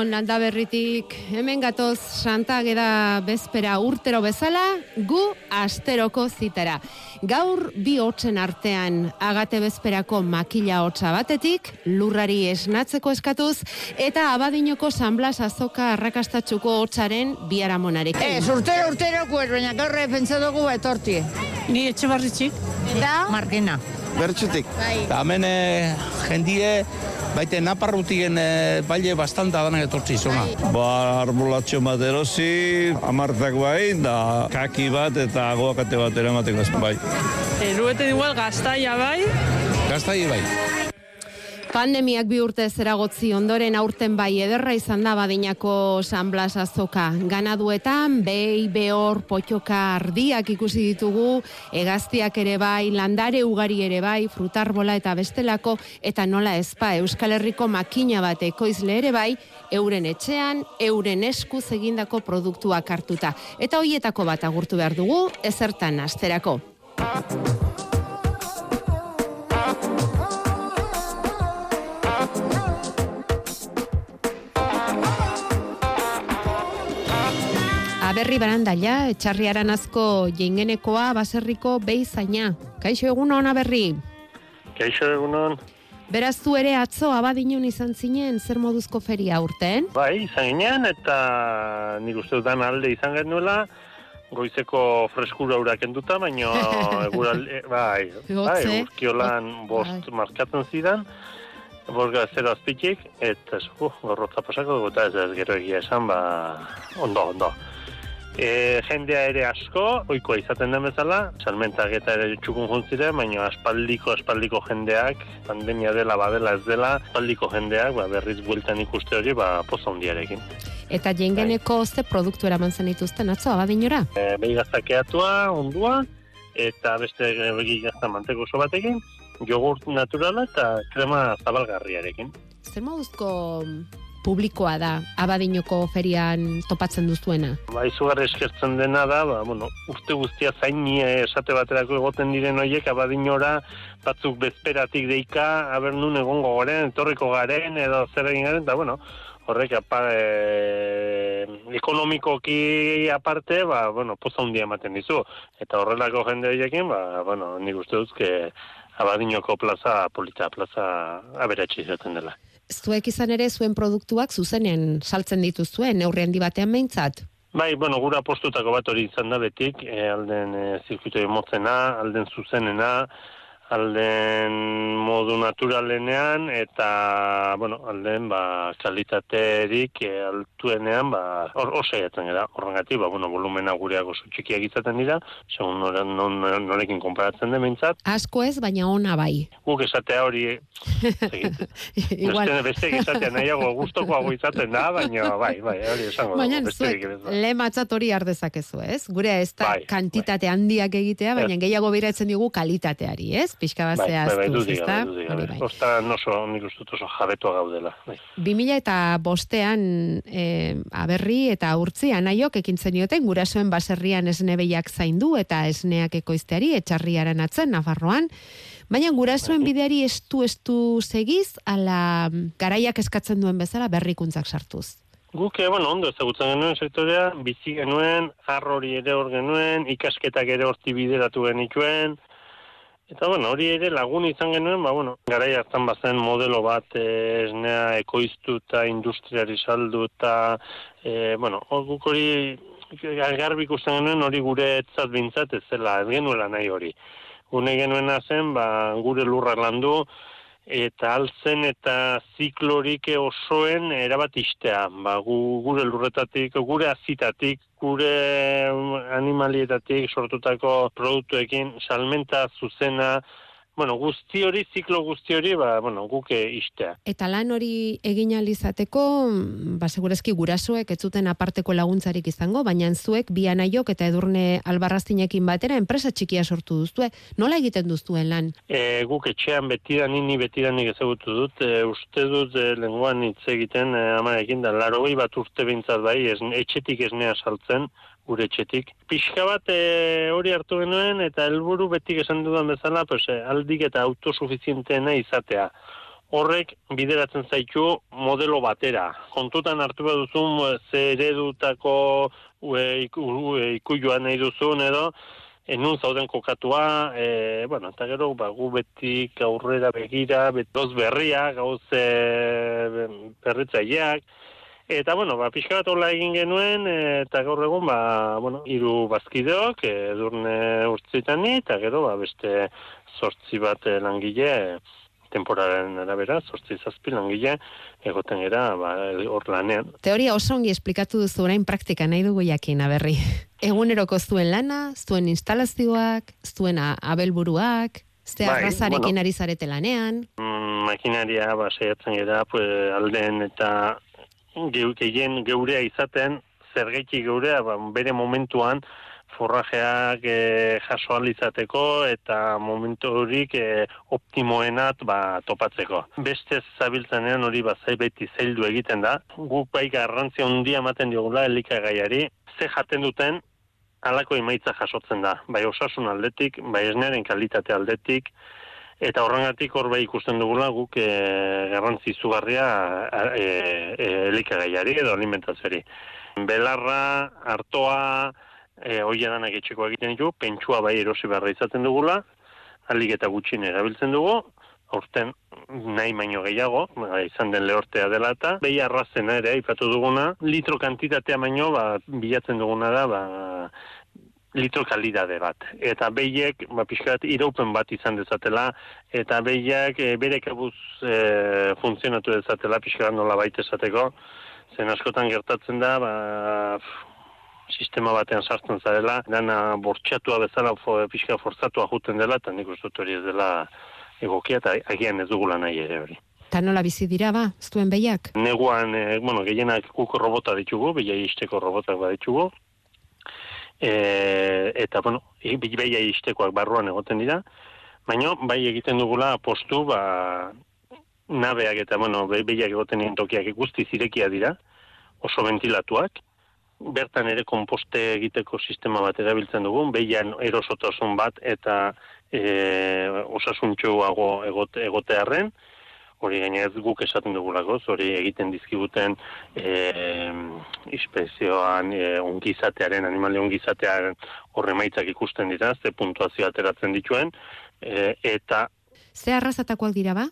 Egunon, landa berritik, hemen gatoz Santa Ageda bezpera urtero bezala, gu asteroko zitara. Gaur bi hotzen artean agate bezperako makila hotza batetik, lurrari esnatzeko eskatuz, eta abadinoko San Blas azoka arrakastatxuko hotzaren biaramonarekin. Ez, urtero, urtero, kuer, baina gaur pentsa dugu etorti. Ni etxe barritxik. Eta? Markina. Bertxutik. Bai. Eta hemen eh, jendie, baite naparrutien e, baile bastanta danak etortzi izuna. Ba, arbolatxo bat erosi, amartak bai, da kaki bat eta goakate bat ere emateko ez bai. Erueten igual gaztaia bai. Gaztai bai. Pandemiak bi urte zeragotzi ondoren aurten bai ederra izan da badinako San Blas azoka. Ganaduetan, behi, behor, potxoka ardiak ikusi ditugu, egaztiak ere bai, landare ugari ere bai, frutarbola eta bestelako, eta nola ezpa Euskal Herriko makina bat ekoizle ere bai, euren etxean, euren eskuz egindako produktuak hartuta. Eta hoietako bat agurtu behar dugu, ezertan asterako. Aberri barandaila, etxarri aranazko jengenekoa, baserriko behizaina. Kaixo egun hona berri. Kaixo egunon. Beraz zu ere atzo abadinon izan zinen zer moduzko feria urten? Bai, izan ginen, eta nik uste dudan alde izan genuela, goizeko freskura ura kenduta, baina eguralde, bai, bai, Hotze. egurkiolan bost Bai. markatzen zidan, borga zero azpitik, eta ez, uh, gorrotza pasako dugu, eta ez ez gero egia esan, ba, ondo, ondo. E, jendea ere asko, oikoa izaten den bezala, salmentak eta ere txukun juntziren, baina aspaldiko, aspaldiko jendeak, pandemia dela, badela ez dela, aspaldiko jendeak, ba, berriz bueltan ikuste hori, ba, poza hundiarekin. Eta jengeneko ze produktu eraman zen dituzten atzo abadinora? E, behi gaztakeatua, ondua, eta beste begi gazta manteko oso batekin, jogurt naturala eta krema zabalgarriarekin. Zer moduzko publikoa da abadinoko ferian topatzen duzuena? Ba, izugarri eskertzen dena da, ba, bueno, urte guztia zain ni esate baterako egoten diren horiek abadinora batzuk bezperatik deika, aber nun egongo garen, etorriko garen, edo zer egin garen, eta bueno, horrek apa, e, ekonomikoki aparte, ba, bueno, poza hundia ematen dizu. Eta horrelako jende horiekin, ba, bueno, nik uste duzke abadinoko plaza, polita plaza aberatxe izaten dela. Zuek izan ere zuen produktuak zuzenean saltzen dituzuen, neurri handi batean behintzat? Bai, bueno, gura postutako bat hori izan da betik, e, alden e, zirkuito motzena, alden zuzenena, alden modu naturalenean, eta, bueno, alden, ba, kalitaterik e, altuenean, ba, hor, hor saiatzen gara, horrengatik, ba, bueno, volumena gureak oso txikiak izaten dira, segun nore, non, norekin konparatzen den behintzat, Asko ez, baina ona bai. guk esatea hori, Igual, beste, esatea nahiago gustokoago izaten da, baina, bai, bai, hori esango Baina zuek lematzat hori ardezakezu, ez? Gure ez da Bai, kantitate handiak egitea, baina gehiago biratzen digu kalitateari, ez? Pixka bat Bai, bai, bai, zehaztuz, dudik ezta? gabe, dudik Hori gabe. bai. Ostan oso, nik uste dut oso jabetua gaudela. Bai. 2000 eta bostean e, aberri eta urtzi anaiok ekin zenioten gurasoen baserrian esne behiak zaindu eta esneak ekoizteari etxarriaren atzen Nafarroan. Baina gurasoen bideari estu estu segiz, ala garaiak eskatzen duen bezala berrikuntzak sartuz. Guk, eh, bueno, ondo ezagutzen genuen sektorea, bizi genuen, arrori ere hor genuen, ikasketak ere horti bideratu genituen, Eta, bueno, hori ere lagun izan genuen, ba, bueno, garai hartan bazen modelo bat eh, esnea ekoiztu eta industriari saldu eta, eh, bueno, guk hori garbi ikusten genuen hori gure etzat bintzat ez zela, ez genuela nahi hori. Gune genuena zen, ba, gure lurra landu, eta altzen eta ziklorik osoen erabat istea. Ba, gu, gure lurretatik, gure azitatik, gure animalietatik sortutako produktuekin salmenta zuzena, bueno, guzti hori, ziklo guzti hori, ba, bueno, guke istea. Eta lan hori egin alizateko, mm, ba, segurezki gurasoek ez zuten aparteko laguntzarik izango, baina zuek bi anaiok eta edurne albarraztinekin batera enpresa txikia sortu duztue. Nola egiten duztuen lan? E, guk etxean betidan, nini betidanik ezagutu dut, e, uste dut e, lenguan hitz egiten e, amarekin da, laro bat urte bintzat bai, ez, etxetik esnea saltzen, gure etxetik. Pixka bat e, hori hartu genuen eta helburu betik esan dudan bezala, pues, e, aldik eta autosuficienteena izatea. Horrek bideratzen zaitu modelo batera. Kontutan hartu behar duzun e, ze eredutako e, e, ikuioa nahi duzun edo, enun zauden kokatua, e, bueno, eta gero, ba, gu betik aurrera begira, betoz berria, gauz e, berritzaileak, Eta, bueno, ba, pixka bat hola egin genuen, eta gaur egun, ba, bueno, iru bazkideok, edurne urtzitan eta gero, ba, beste sortzi bat eh, langile, temporaren arabera, sortzi zazpi langile, egoten gera, ba, hor lanean. Teoria oso ongi esplikatu duzu orain praktika nahi dugu jakin, aberri. Eguneroko zuen lana, zuen instalazioak, zuen abelburuak, Ze Bai, arrazarekin bueno. ari zarete lanean. Mm, makinaria, ba, saiatzen gera, pues, alden eta geu, gehien geurea izaten, zergaiti geurea, ba, bere momentuan, forrajeak e, jaso izateko eta momentu horik e, optimoenat ba, topatzeko. Beste zabiltzanean hori ba, zai beti zaildu egiten da. Guk bai garrantzia handia ematen diogula elikagaiari, ze jaten duten halako emaitza jasotzen da. Bai osasun aldetik, bai esnearen kalitate aldetik, Eta horrengatik hor bai ikusten dugula guk e, garrantzi izugarria e, e, elikagaiari edo alimentazioari. Belarra, artoa, e, hoi edanak etxeko egiten ditu, pentsua bai erosi beharra izaten dugula, alik eta gutxin erabiltzen dugu, aurten nahi baino gehiago, ba, izan den lehortea dela eta, behi arrazena ere, ipatu duguna, litro kantitatea baino, ba, bilatzen duguna da, ba, litro kalidade bat. Eta behiek, ba, pixkat, iraupen bat izan dezatela, eta behiak e, bere kabuz e, funtzionatu dezatela, pixkat nola baita esateko, zen askotan gertatzen da, ba, sistema batean sartzen zarela, dana bortxatua bezala fo, pixka forzatua juten dela, eta nik uste hori ez dela egokia, eta agian ez dugula nahi ere hori. Ta nola bizi dira ba, zuen behiak? Neguan, e, bueno, gehienak guk robota ditugu, behia isteko robotak baditugu, e, eta, bueno, i- bi- behia istekoak barruan egoten dira, baina bai egiten dugula postu, ba, nabeak eta, bueno, be- behiak egoten diren tokiak guzti zirekia dira, oso ventilatuak, bertan ere komposte egiteko sistema bat erabiltzen dugun, behian erosotasun bat eta e, osasuntxuago egote, egotearren, hori gainez guk esaten dugulako, hori egiten dizkiguten e, inspezioan e, ongizatearen, animali ongizatearen horre maitzak ikusten dira, ze puntuazio ateratzen dituen, e, eta Ze arrazatakoak dira ba?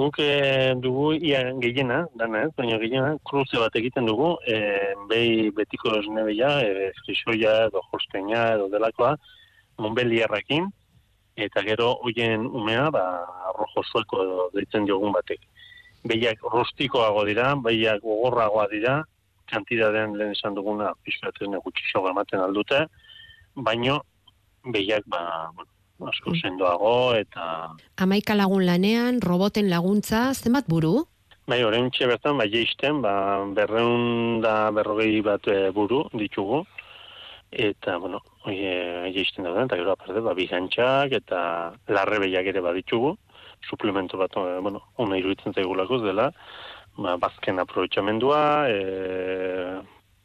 guk e, dugu ia gehiena, dana ez, baina gehiena kruze bat egiten dugu, e, behi betiko esnebeia, e, frisoia edo holsteina edo delakoa, monbeliarrakin, eta gero hoien umea, ba, rojo sueko edo deitzen diogun batek. Behiak rustikoago dira, behiak gogorragoa dira, kantidadean lehen esan duguna pixkatzen gutxixo ematen aldute, baino behiak ba, bueno, asko sendoago eta Amaika lagun lanean, roboten laguntza, zenbat buru? Bai, orain bertan, bai, jeisten, ba, berreun da berrogei bat e, buru ditugu, eta, bueno, oie, jeisten dauden, eta gero aparte, ba, bigantxak eta larre behiak ere baditugu, suplemento bat, e, bueno, ona iruditzen zaigulako ez dela, ba, bazken aprobetxamendua, e,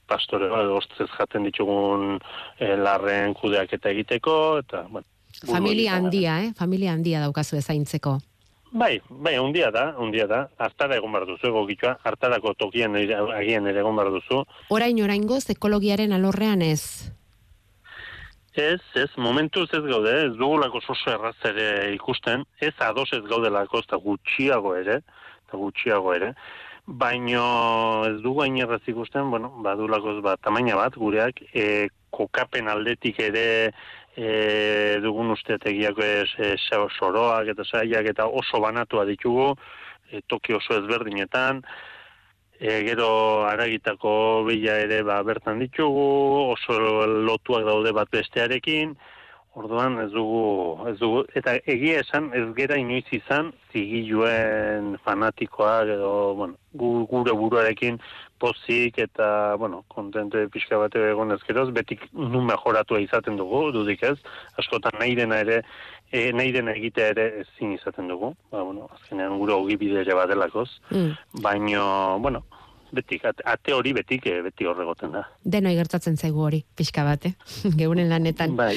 pastore, ba, ostzez jaten ditugun e, larren kudeak eta egiteko, eta, bueno, Familia handia, eh? Familia handia daukazu ezaintzeko. Bai, bai, handia da, handia da. Hartara egon behar duzu, egokitua, hartarako tokian agian ere egon behar duzu. Orain oraingoz ekologiaren alorrean ez. Ez, ez, momentuz ez gaude, ez dugulako oso erraz ere ikusten, ez ados ez gaudelako, ez da gutxiago ere, eta gutxiago ere, baino ez dugu hain erraz ikusten, bueno, badulako ba, tamaina bat gureak, e, kokapen aldetik ere e, dugun usteategiak ez, e, soroak eta saiak eta oso banatua ditugu, e, toki oso ezberdinetan, e, gero aragitako bila ere ba, bertan ditugu, oso lotuak daude bat bestearekin, Orduan ez dugu, ez dugu, eta egia esan ez gera inoiz izan zigiluen fanatikoak edo, bueno, gu- gure buruarekin pozik eta, bueno, kontente pixka bate egon ezkeroz, betik nu mejoratua izaten dugu, dudik ez, askotan nahi dena ere, e, nahi dena egitea ere ezin izaten dugu, ba, bueno, azkenean gure ogibide ere badelakoz, Mm. baino, bueno, betik, ate, hori betik, eh, beti horregoten da. Denoi gertatzen zaigu hori, pixka bat, eh? Geuren lanetan. Bai,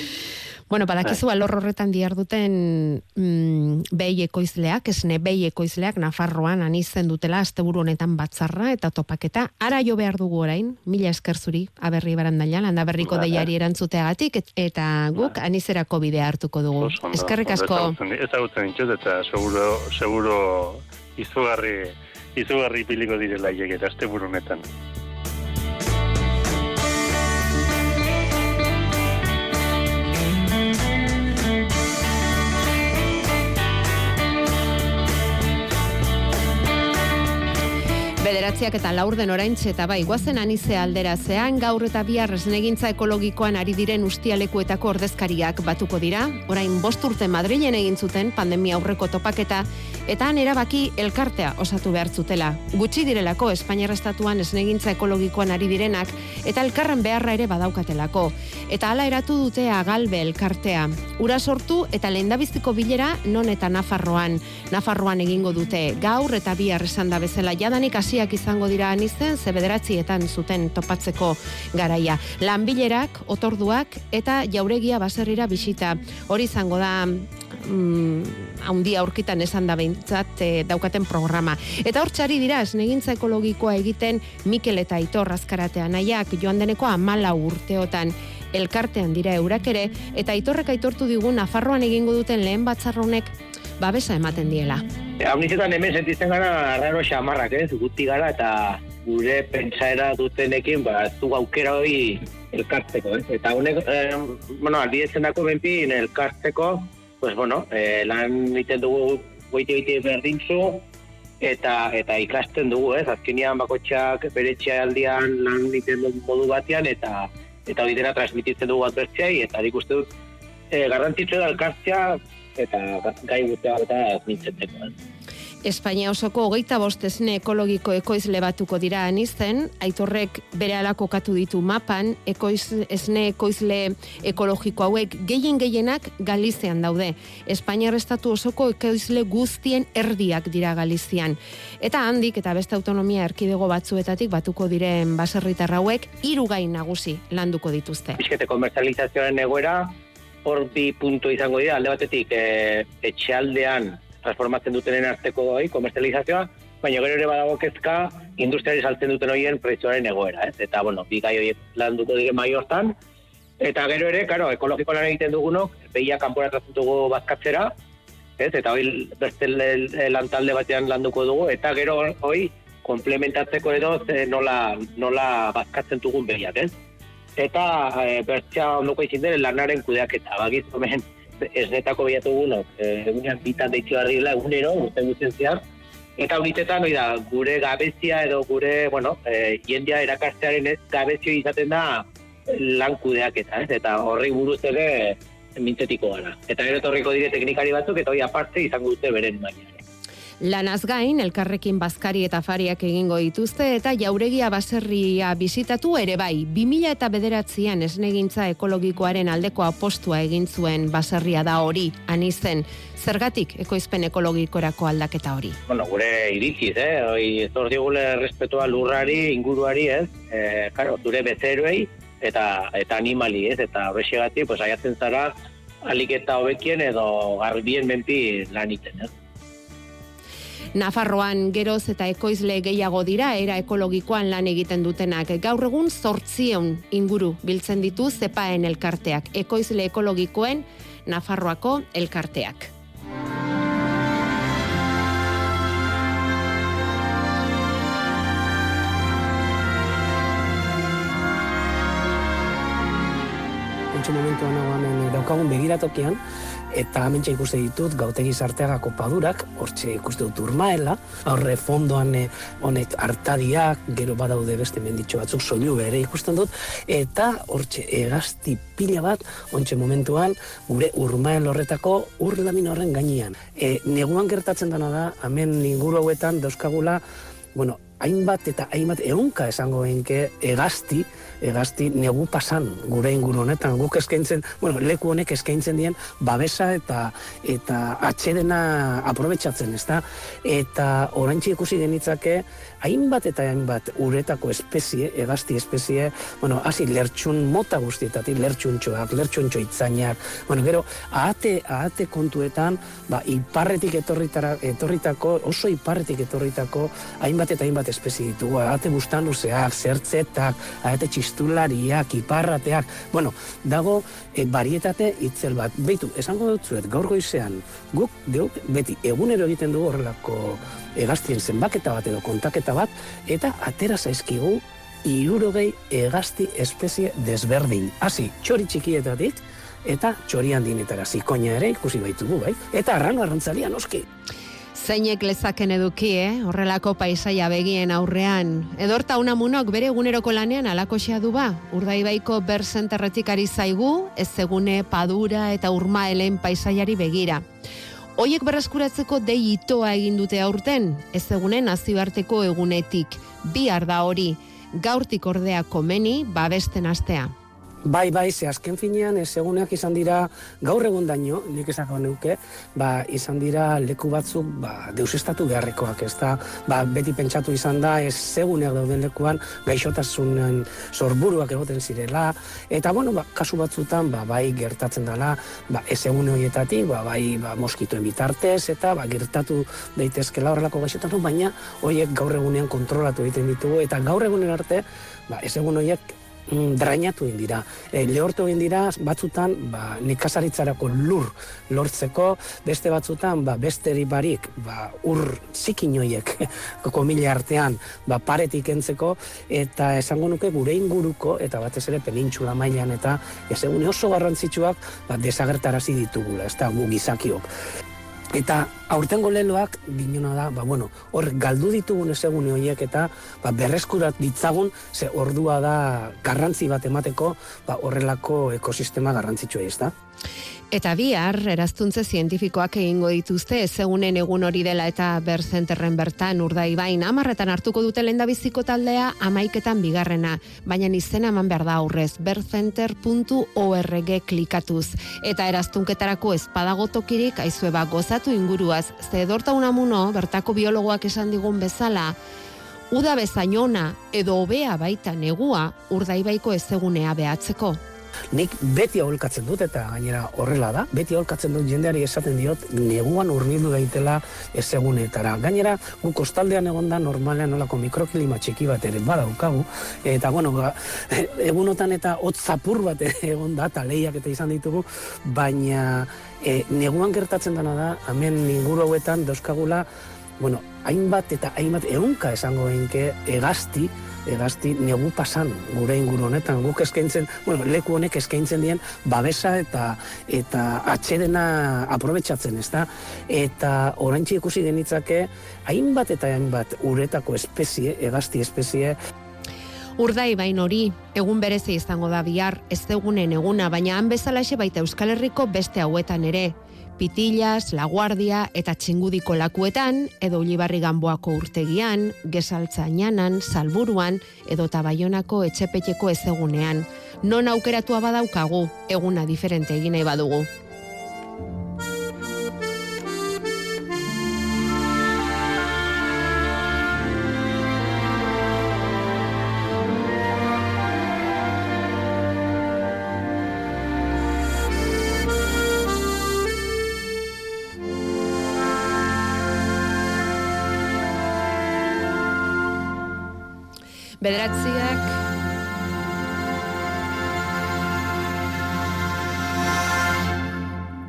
Bueno, badakizu alor horretan diharduten mm, behi ekoizleak, esne behi ekoizleak Nafarroan anizen dutela asteburu honetan batzarra eta topaketa. Ara jo behar dugu orain, mila esker zuri, aberri barandailan, handa berriko Bai. deiari erantzuteagatik, et- eta guk anizerako bidea hartuko dugu. oso ondo, Eskerrik asko. Ezagutzen, ezagutzen ditut eta seguro, seguro izugarri, izugarri piliko direla hiek eta este honetan. Bederatziak eta laurden oraintxe eta bai, guazen anize alderazean, gaur eta bihar esnegintza ekologikoan ari diren ustialekuetako ordezkariak batuko dira, orain bost urte Madrilen egin zuten pandemia aurreko topaketa, eta han erabaki elkartea osatu behar zutela. Gutxi direlako Espainiar Estatuan esnegintza ekologikoan ari direnak, eta elkarren beharra ere badaukatelako. Eta hala eratu dute agalbe elkartea. Ura sortu eta lehendabiziko bilera non eta Nafarroan. Nafarroan egingo dute gaur eta bihar esan da bezala jadanik hasiak izango dira anizen ze bederatzietan zuten topatzeko garaia. Lanbilerak, otorduak eta jauregia baserrira bisita. Hori izango da mm, haundia aurkitan esan da behintzat eh, daukaten programa. Eta hor txari dira, esnegintza ekologikoa egiten Mikel eta Aitor azkaratea nahiak joan deneko amala urteotan elkartean dira eurak ere, eta Aitorrek aitortu digu Nafarroan egingo duten lehen batzarronek babesa ematen diela. Hau nizetan hemen sentitzen gara arraro xamarrak, ez? Guti gara eta gure pentsaera dutenekin, ba, ez du aukera hori elkartzeko, ez? Eta honek, eh, bueno, aldietzen dako benpin elkartzeko, pues, bueno, eh, lan egiten dugu goite goite berdintzu, eta eta ikasten dugu, ez? Azkenean bakotxak bere aldian lan egiten du modu batean, eta eta hori dena transmititzen dugu bat bertzeai, eta nik uste dut, eh, garrantzitsua da elkartzea, eta gai guztia eta mintzetzeko? Espainia osoko hogeita bost esne ekologiko ekoizle batuko dira anizen, aitorrek bere alako katu ditu mapan, ekoiz, esne ekoizle ekologiko hauek gehien gehienak Galizian daude. Espainiar estatu osoko ekoizle guztien erdiak dira Galizian. Eta handik eta beste autonomia erkidego batzuetatik batuko diren baserritar hauek hiru gai nagusi landuko dituzte. pixkete komerzializazioaren egoera, hor bi puntu izango dira, alde batetik e, etxealdean transformatzen dutenen arteko hori, komerzializazioa, baina gero ere badago kezka industriari saltzen duten horien prezioaren egoera, ez? Eta, bueno, bi gai horiek landuko diren mai hortan, eta gero ere, karo, ekologiko lan egiten dugunok, behia kanpora tratzen dugu bazkatzera, ez? Eta hori beste lantalde batean landuko dugu, eta gero hori komplementatzeko edo nola, nola bazkatzen dugun behiak, ez? Eta e, bertxa ondoko izin den lanaren kudeaketa. Bagiz, hemen esnetako bilatu gunok, e, egunean bitan deitxo dela egunero, urte guztien zehar, eta horitetan, hori da, gure gabezia edo gure, bueno, e, jendia erakastearen ez gabezio izaten da lan kudeaketa, ez? Eta horri buruz ere mintzetiko gara. Eta gero etorriko dire teknikari batzuk, eta hori aparte izango dute beren baina. Lanaz gain, elkarrekin bazkari eta fariak egingo dituzte eta jauregia baserria bisitatu ere bai. 2000 eta bederatzean esnegintza ekologikoaren aldeko apostua egin zuen baserria da hori, anizen. Zergatik ekoizpen ekologikorako aldaketa hori. bueno, gure iritziz, eh? Hoi, zor digule respetua lurrari, inguruari, ez? E, karo, zure bezeroei eta eta animali, ez? Eta horrexegatik, pues, aiatzen zara, alik eta hobekien edo garbien menpi lan iten, ez? Nafarroan geroz eta ekoizle gehiago dira era ekologikoan lan egiten dutenak. Gaur egun zortzieun inguru biltzen ditu zepaen elkarteak. Ekoizle ekologikoen Nafarroako elkarteak. oraintxe momentuan hemen daukagun begiratokian, eta hemen ikuste ditut gautegi sarteagako padurak, hortxe ikuste dut urmaela, horre fondoan eh, honek artadiak, gero badaude beste menditxo batzuk soinu bere ikusten dut, eta hortxe egazti pila bat, ontxe momentuan, gure urmael horretako urlamin horren gainean. E, neguan gertatzen dena da, hemen inguru hauetan dauzkagula, bueno, hainbat eta hainbat ehunka esango benke egazti, egazti negu pasan gure inguru honetan. Guk eskaintzen, bueno, leku honek eskaintzen dien babesa eta eta atxedena aprobetsatzen, ezta? Eta oraintzi ikusi genitzake hainbat eta hainbat uretako espezie, egazti espezie, bueno, hasi lertxun mota guztietatik, lertxuntxoak, lertxuntxo itzainak, bueno, gero, ahate, ahate kontuetan, ba, iparretik etorritara, etorritako, oso iparretik etorritako, hainbat eta hainbat espezie ditugu, ahate bustan luzeak, zertzetak, ahate txistulariak, iparrateak, bueno, dago, e, barietate itzel bat. Beitu, esango dut zuet, gaur goizean, guk, geuk, beti, egunero egiten dugu horrelako egaztien zenbaketa bat edo kontaketa bat, eta atera zaizkigu irurogei egazti espezie desberdin. Hasi, txori txikietatik, eta txori handinetara zikoina ere ikusi baitugu, bai? Eta arrano arrantzalia noski. Zeinek lezaken eduki, eh? horrelako paisaia begien aurrean. Edorta unamunok bere eguneroko lanean alakoxea du ba. Urdaibaiko berzenterretik ari zaigu, ez egune padura eta urmaelen paisaiari begira. Hoiek berreskuratzeko dei itoa egin dute aurten, ez egunen nazioarteko egunetik. Bihar da hori, gaurtik ordea komeni babesten astea. Bai, bai, ze azken finean, ez eguneak izan dira, gaur egun daño, nik esako neuke, ba, izan dira leku batzuk, ba, deusestatu beharrekoak, ez da, ba, beti pentsatu izan da, ez eguneak dauden lekuan, gaixotasunen sorburuak egoten zirela, eta, bueno, ba, kasu batzutan, ba, bai, gertatzen dela, ba, ez egune horietatik, ba, bai, ba, moskitoen bitartez, eta, ba, gertatu daitezkela horrelako gaixotasun, baina, horiek gaur egunean kontrolatu egiten ditugu, eta gaur egunen arte, ba, ez egun horiek mm, drainatu egin dira. E, lehortu egin dira batzutan ba, nikasaritzarako lur lortzeko, beste batzutan ba, besteri barik ba, ur zikinoiek komila artean ba, paretik entzeko, eta esango nuke gure inguruko, eta batez ere penintxula mailan eta ez oso garrantzitsuak ba, desagertarazi ditugula, ez da gu gizakiok. Eta aurtengo leloak ginona da, ba, bueno, hor galdu ditugun ezegune horiek eta ba, berreskurat ditzagun, ze ordua da garrantzi bat emateko ba, horrelako ekosistema garrantzitsua ez da. Eta bihar, eraztuntze zientifikoak egingo dituzte, ezegunen egun hori dela eta berzenterren bertan urdai bain, amarretan hartuko dute lendabiziko taldea amaiketan bigarrena, baina izena eman behar da aurrez, bercenter.org klikatuz. Eta eraztunketarako ezpadago tokirik, aizueba gozatu inguruaz, ze edorta unamuno, bertako biologoak esan digun bezala, uda bezainona edo hobea baita negua urdaibaiko ezegunea behatzeko. Nik beti aholkatzen dut eta gainera horrela da, beti aholkatzen dut jendeari esaten diot neguan urbildu daitela ez egunetara. Gainera, gu kostaldean egonda normalean nolako mikroklima txiki bat ere badaukagu, eta bueno, ga, egunotan eta hotz zapur bat egon da, eta lehiak eta izan ditugu, baina e, neguan gertatzen dena da, hemen inguru hauetan dauzkagula, bueno, hainbat eta hainbat ehunka esango benke egazti, egazti negu pasan gure inguru honetan guk eskaintzen, bueno, leku honek eskaintzen dien babesa eta eta atxedena aprobetsatzen, ezta? Eta oraintzi ikusi genitzake hainbat eta hainbat uretako espezie, egazti espezie Urdai bain hori, egun berezi izango da bihar, ez egunen eguna, baina han bezalaxe baita Euskal Herriko beste hauetan ere. Pitillas, La Guardia eta Txingudiko lakuetan, edo Ulibarri Gamboako urtegian, Gesaltza Inanan, Salburuan, edo Tabaionako etxepeteko ezegunean. Non aukeratua badaukagu, eguna diferente egin nahi badugu. Bederatziak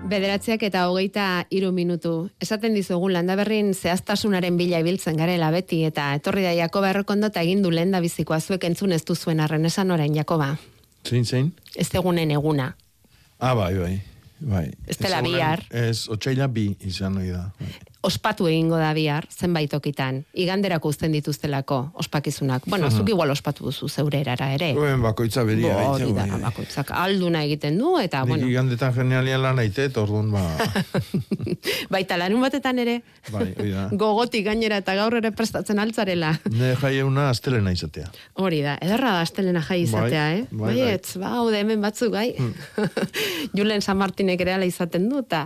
Bederatziak eta hogeita iru minutu. Esaten dizugun landaberrin zehaztasunaren bila ibiltzen garela beti eta etorri da Jakoba errokondo eta egin du lehen da bizikoa zuek entzun ez duzuen arren esan orain Jakoba. Zein, zein? Ez egunen eguna. Ah, bai, bai. Bai. Ez dela bihar. Ez, otxaila bi izan hori da. Ospatu egingo da bihar, zenbait okitan. Iganderako uzten dituztelako ospakizunak. Bueno, zuk igual ospatu duzu zeure erara ere. Oen bakoitza beria. Bo, hori da, bai. bakoitzak alduna egiten du, eta, Nik bueno, igandetan genialian lan aitet, orduan ba... baita larun batetan ere, bai, hori da. gogotik gainera eta gaur ere prestatzen altzarela. Ne jaieuna astelena izatea. Hori da, ederra da astelena jai izatea, Bai, eh? bai, bai. Baietz, ba, haude hemen batzuk, bai. Julen San Martinek ere ala izaten du, eta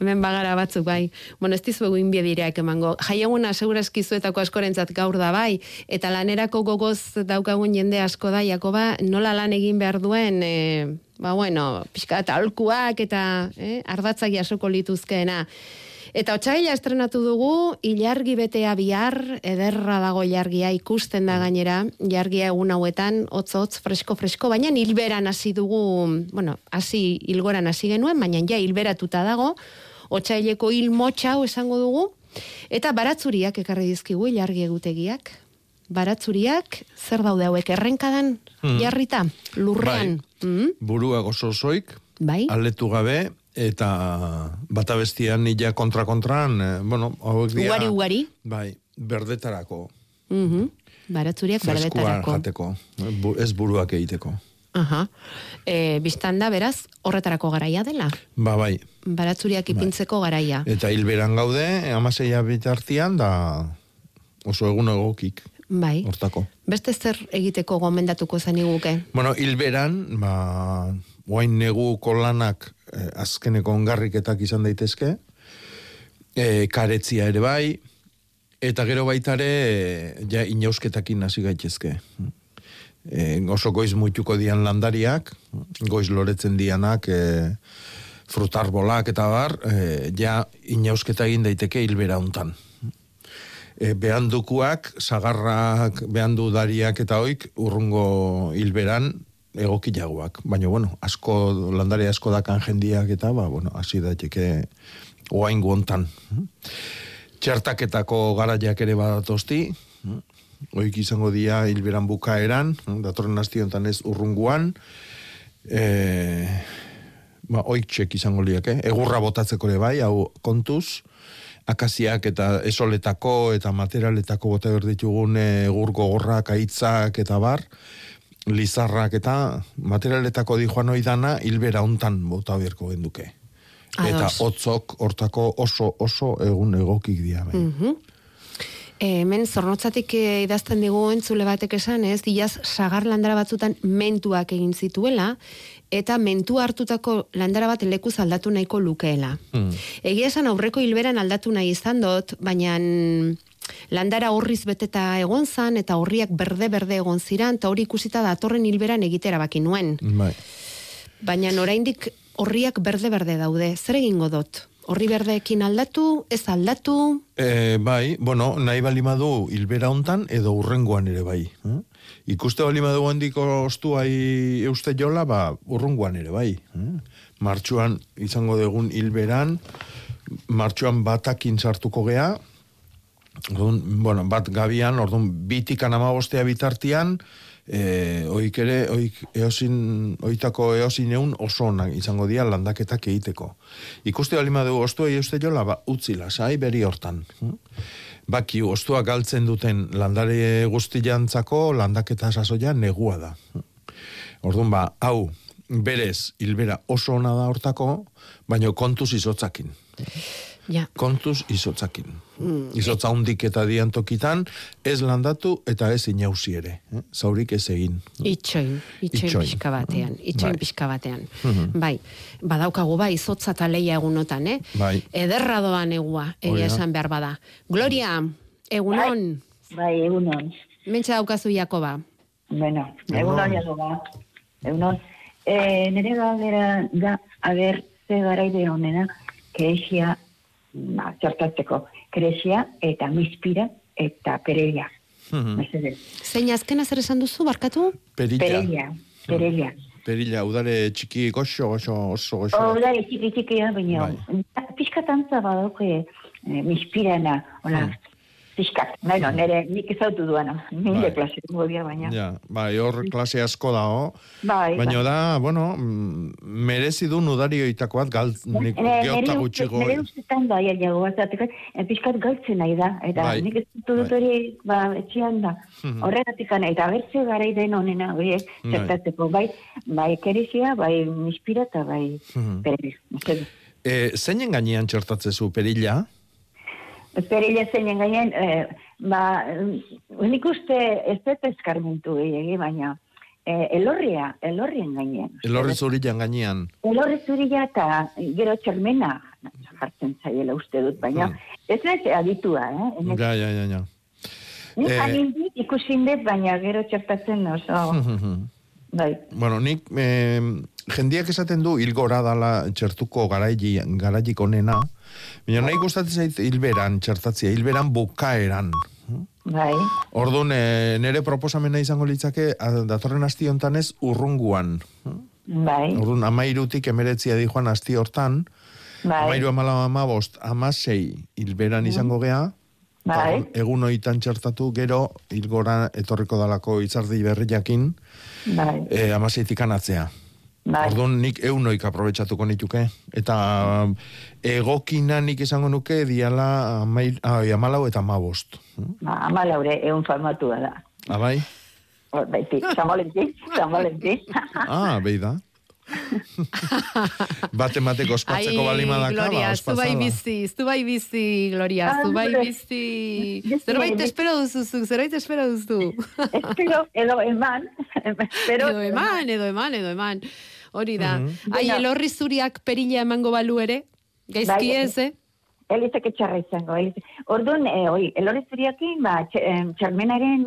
hemen bagara batzuk, bai. Bueno, ez dizuegu inbiedireak emango. Jaieguna segurazki zuetako askorentzat gaur da, bai. Eta lanerako gogoz daukagun jende asko da, Jakoba, nola lan egin behar duen, e, ba, bueno, pixka eta alkuak eta eh, ardatzak jasoko lituzkeena. Eta otxaila estrenatu dugu, ilargi betea bihar, ederra dago ilargia, ikusten da gainera, ilargia egun hauetan, hotz hotz, fresko fresko, baina hilberan hasi dugu, bueno, hasi hilgoran hasi genuen, baina ja hilberatuta dago, otxaileko hil motxau esango dugu, eta baratzuriak ekarri dizkigu ilargi egutegiak. Baratzuriak, zer daude hauek, errenkadan Hmm. jarrita, lurrean. Mm? Burua gozo osoik, Bai. aletu gabe, eta bata bestian nila kontra-kontran, eh, bueno, hauek dira... Ugari, ugari. Bai, berdetarako. Mhm. Baratzuriak Freskua berdetarako. jateko, ez buruak egiteko. Aha. E, biztan da, beraz, horretarako garaia dela. Ba, bai. Baratzuriak ipintzeko garaia. Eta hilberan gaude, amaseia bitartian, da oso egun egokik Bai. hortako. Beste zer egiteko gomendatuko zeniguke? Bueno, hilberan, ba, guain neguko lanak eh, azkeneko ongarriketak izan daitezke, eh, karetzia ere bai, eta gero baitare eh, ja inausketakin hasi gaitezke. E, oso goiz muituko dian landariak, goiz loretzen dianak, e, frutarbolak eta bar, e, ja inausketa egin daiteke hilbera hontan. E, behandukuak, sagarrak, behandu dariak eta oik, urrungo hilberan egokilagoak. Baina, bueno, asko, landare asko dakan jendiak eta, ba, bueno, hasi daiteke oain guontan. Txertaketako garaiak ere badatozti, oik izango dia hilberan bukaeran, datorren asti honetan ez urrunguan, e, ba, oik txek izango liake, egurra botatzeko ere bai, hau kontuz, akaziak eta esoletako eta materialetako bota behar ditugun egur gogorrak, aitzak eta bar, lizarrak eta materialetako di joan oidana hilbera hontan bota beharko genduke. Eta hotzok hortako oso oso egun egokik dia. Bai. Mhm. E, hemen zornotzatik eh, idazten digu entzule batek esan ez, diaz sagar landara batzutan mentuak egin zituela, eta mentu hartutako landara bat lekuz aldatu nahiko lukeela. Hmm. Egia esan aurreko hilberan aldatu nahi izan dut, baina landara horriz beteta egon zan, eta horriak berde-berde egon ziran, eta hori ikusita datorren hilberan egitera baki nuen. Bai. Baina oraindik horriak berde-berde daude. Zer egingo dut? Horri berdeekin aldatu, ez aldatu, E, bai, bueno, nahi bali madu hilbera hontan edo urrengoan ere bai. Eh? Ikuste bali madu handiko ostuai euste jola, ba, urrengoan ere bai. Eh? Martxuan izango dugun hilberan, martxuan batakin sartuko gea, Orduan, bueno, bat gabian, orduan, bitikan amabostea bitartian, e, oik ere, oik eosin, oitako eosin eun oso izango dira landaketak egiteko. Ikuste bali madu ostua euste jola, ba, utzi lasai beri hortan. hm? Baki, ostua galtzen duten landare guztiantzako landaketa sasoia negua da. Orduan, ba, hau, berez, hilbera oso ona da hortako, baino kontuz izotzakin. Ja. Kontuz izotzakin. Izotza hundik eta diantokitan, ez landatu eta ez inauzi ere. Eh? Zaurik ez egin. Itxoin, itxoin, Itxoin. pixka batean, itxoin Bai. pixka batean. Mhm. Bai, badaukagu bai, izotza eta leia egunotan, eh? Bai. Ederra doan egua, Hori egia da. esan behar bada. Gloria, egunon, Bai, egunon. mentxe daukazu Jakoba. Bueno, Egunon. jagoba. Egunon. E, nire galdera da, aber, ze garaide honena, kresia, ba, txertatzeko, kresia eta mispira eta perelia. Mhm. Mesedez. Zein azkena zer esan duzu, barkatu? Perilla. Perelia, perelia. Perilla, udare txiki goxo, goxo, oso goxo. Oda, txiki txikia, baina, Bai. pixka tantza badauke, e, mispirana, hola, Piskat, bueno, nire nik ezautu duana, nire klase godia baina. Ja, bai, hor klase asko dago. Bai, Baina bai. da, bueno, mm, merezi du nudarioitako bat gal, nik Nire- geota uste- Nire ustetan da, ja, jago pixkat galtzen nahi da, eta Bai. nik ez dut dut hori, ba, etxean da. Mhm. Horregatik ana, eta bertze garai den horiek, Bai. zertatzeko, bai, bai bai eta bai, Mhm. perez, uste du. E, zeinen gainean txertatzezu perilla? Perilla zeinen gainen, eh, ba, mm, nik uste ez dut eskarmentu gehiagi, baina eh, elorria, elorrien gainean. Elorri zurilan gainean. Elorri zurila eta gero txermena jartzen zaiela uste dut, baina ez naiz aditua, eh? Ene- Ja, ja, ja, ja. Nik Eh, agindik ikusin dut, baina gero txertatzen oso, bai. bueno, nik eh, jendiak esaten du hilgora dala txertuko garaili, garaik onena, baina nahi gustatzen zait hilberan txertatzia, hilberan bukaeran. Bai. Orduan, e, nire proposamena izango litzake, datorren asti hontan ez urrunguan. Bai. Orduan, amairutik emeretzia di joan asti hortan, Bai. amairu amalau amabost, amasei hilberan izango gea, Bai. Egun hoitan txertatu, gero, hilgora etorriko dalako itzardi berriakin, Bai. e, amaseitik anatzea. Bai. Orduan nik eunoik aprobetsatuko nituke. Eta um, egokina nik izango nuke diala amail, ai, amalau eta amabost. Ba, ama laure, egun formatua da. Abai? Hor, Baiti, San Valentin, San Valentin. Ah, behi da. Bate mateko ospatzeko Ai, bali madaka, Gloria, ba, zu bai bizi, zu bai bizi, Gloria, zu bai Ah, bizi. Zerbait espero duzu, zuk, zerbait espero duzu. Espero, edo eman, espero. edo eman, edo eman, edo eman. Hori da. Mhm. Ai, Bueno. elorri zuriak perila emango balu ere? Gaizki Bai, ez, eh? Elizek etxarra izango. Elize. Orduan, e, oi, elorri zuriakin, ba, em, txarmenaren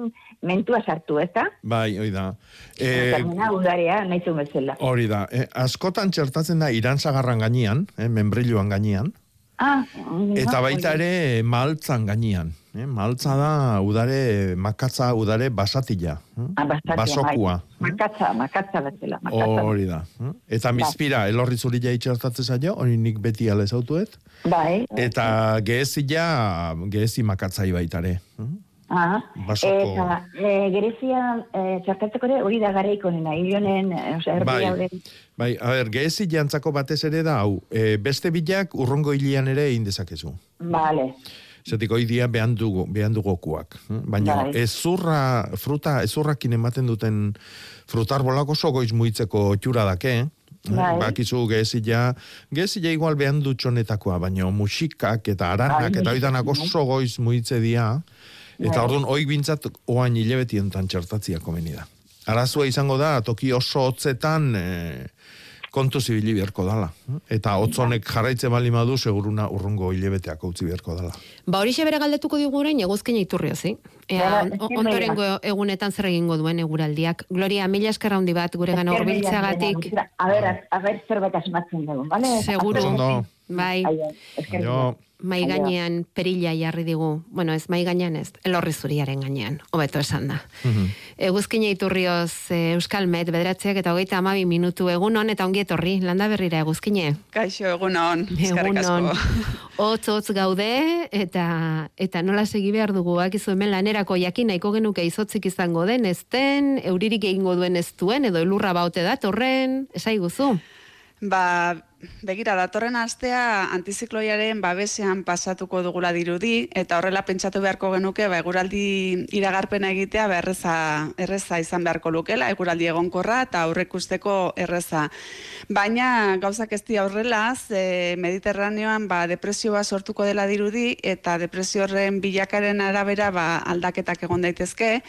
mentua sartu, ez da? Bai, hoi da. E, Txarmena udarea, nahi zuen bezala. hori da. E, askotan txertatzen da irantzagarran gainean, eh, membrilluan gainean, Ah, eta baita ere maltzan gainean. Eh, maltza da udare, makatza udare basatila. eh? Basokua. Bai. Makatza, makatza bezala. Hori da. eh? Eta mizpira, elorri zurila itxertatzen zaio, hori nik beti ale zautuet. Bai. Eta gehezia, gehezi makatzai baitare. Ah, Basoko- eta e, gerezia e, txartatzeko ere hori da garaiko nena, hilionen, e, osea, Bai, hauren. bai, a ber, gehezi jantzako batez ere da, hau, e, beste bilak urrongo hilian ere egin dezakezu. Vale. Zetik hoi dia behan dugu, behan dugokuak. hm? Baina Bai. ezurra, fruta, ezurrakin ematen duten frutarbolak oso goiz muitzeko txura dake, eh? Bai. Bakizu gehezila, gehezila igual behan dutxonetakoa, baina musikak eta aranak Bai, eta oidanak oso goiz muitze dia, eta Bai. orduan hoi bintzat oain hilebetientan txertatzia komeni da. Arazua izango da, toki oso hotzetan e, kontu zibili beharko dala. Eta hotzonek jarraitze bali madu, seguruna urrungo hilebeteak utzi beharko dala. Ba hori bere galdetuko digu orain eguzkina iturrio, zi? Ea, ondorengo egunetan zer egingo duen eguraldiak. Gloria, mila esker handi bat gure gana esker, A ber, a- a ber, zerbait asmatzen dugu, vale? Seguro. Bai. Aio, Jo. Mai gainean perilla jarri digu. Bueno, ez mai gainean ez, elorri zuriaren gainean, hobeto esan da. Eguzkina iturrioz e, Euskal Met, bederatzeak eta hogeita amabi minutu egunon eta ongi etorri, landa berrira eguzkine. Kaixo, egunon. Eskerrik Egunon. asko. Hotz, hotz gaude, eta, eta nola segi behar dugu, akizu hemen lanerako jakin nahiko genuke izotzik izango den, ez den, euririk egingo duen ez duen, edo elurra baute dat, horren, esai guzu. Ba, begira, datorren astea antizikloiaren babesean pasatuko dugula dirudi, eta horrela pentsatu beharko genuke, ba, eguraldi iragarpena egitea, ba, erreza, izan beharko lukela, eguraldi egonkorra eta aurrekusteko erreza. Baina, gauzak ez dira horrela, ze Mediterraneoan ba, depresioa sortuko dela dirudi, eta depresio horren bilakaren arabera ba, aldaketak egon daitezke.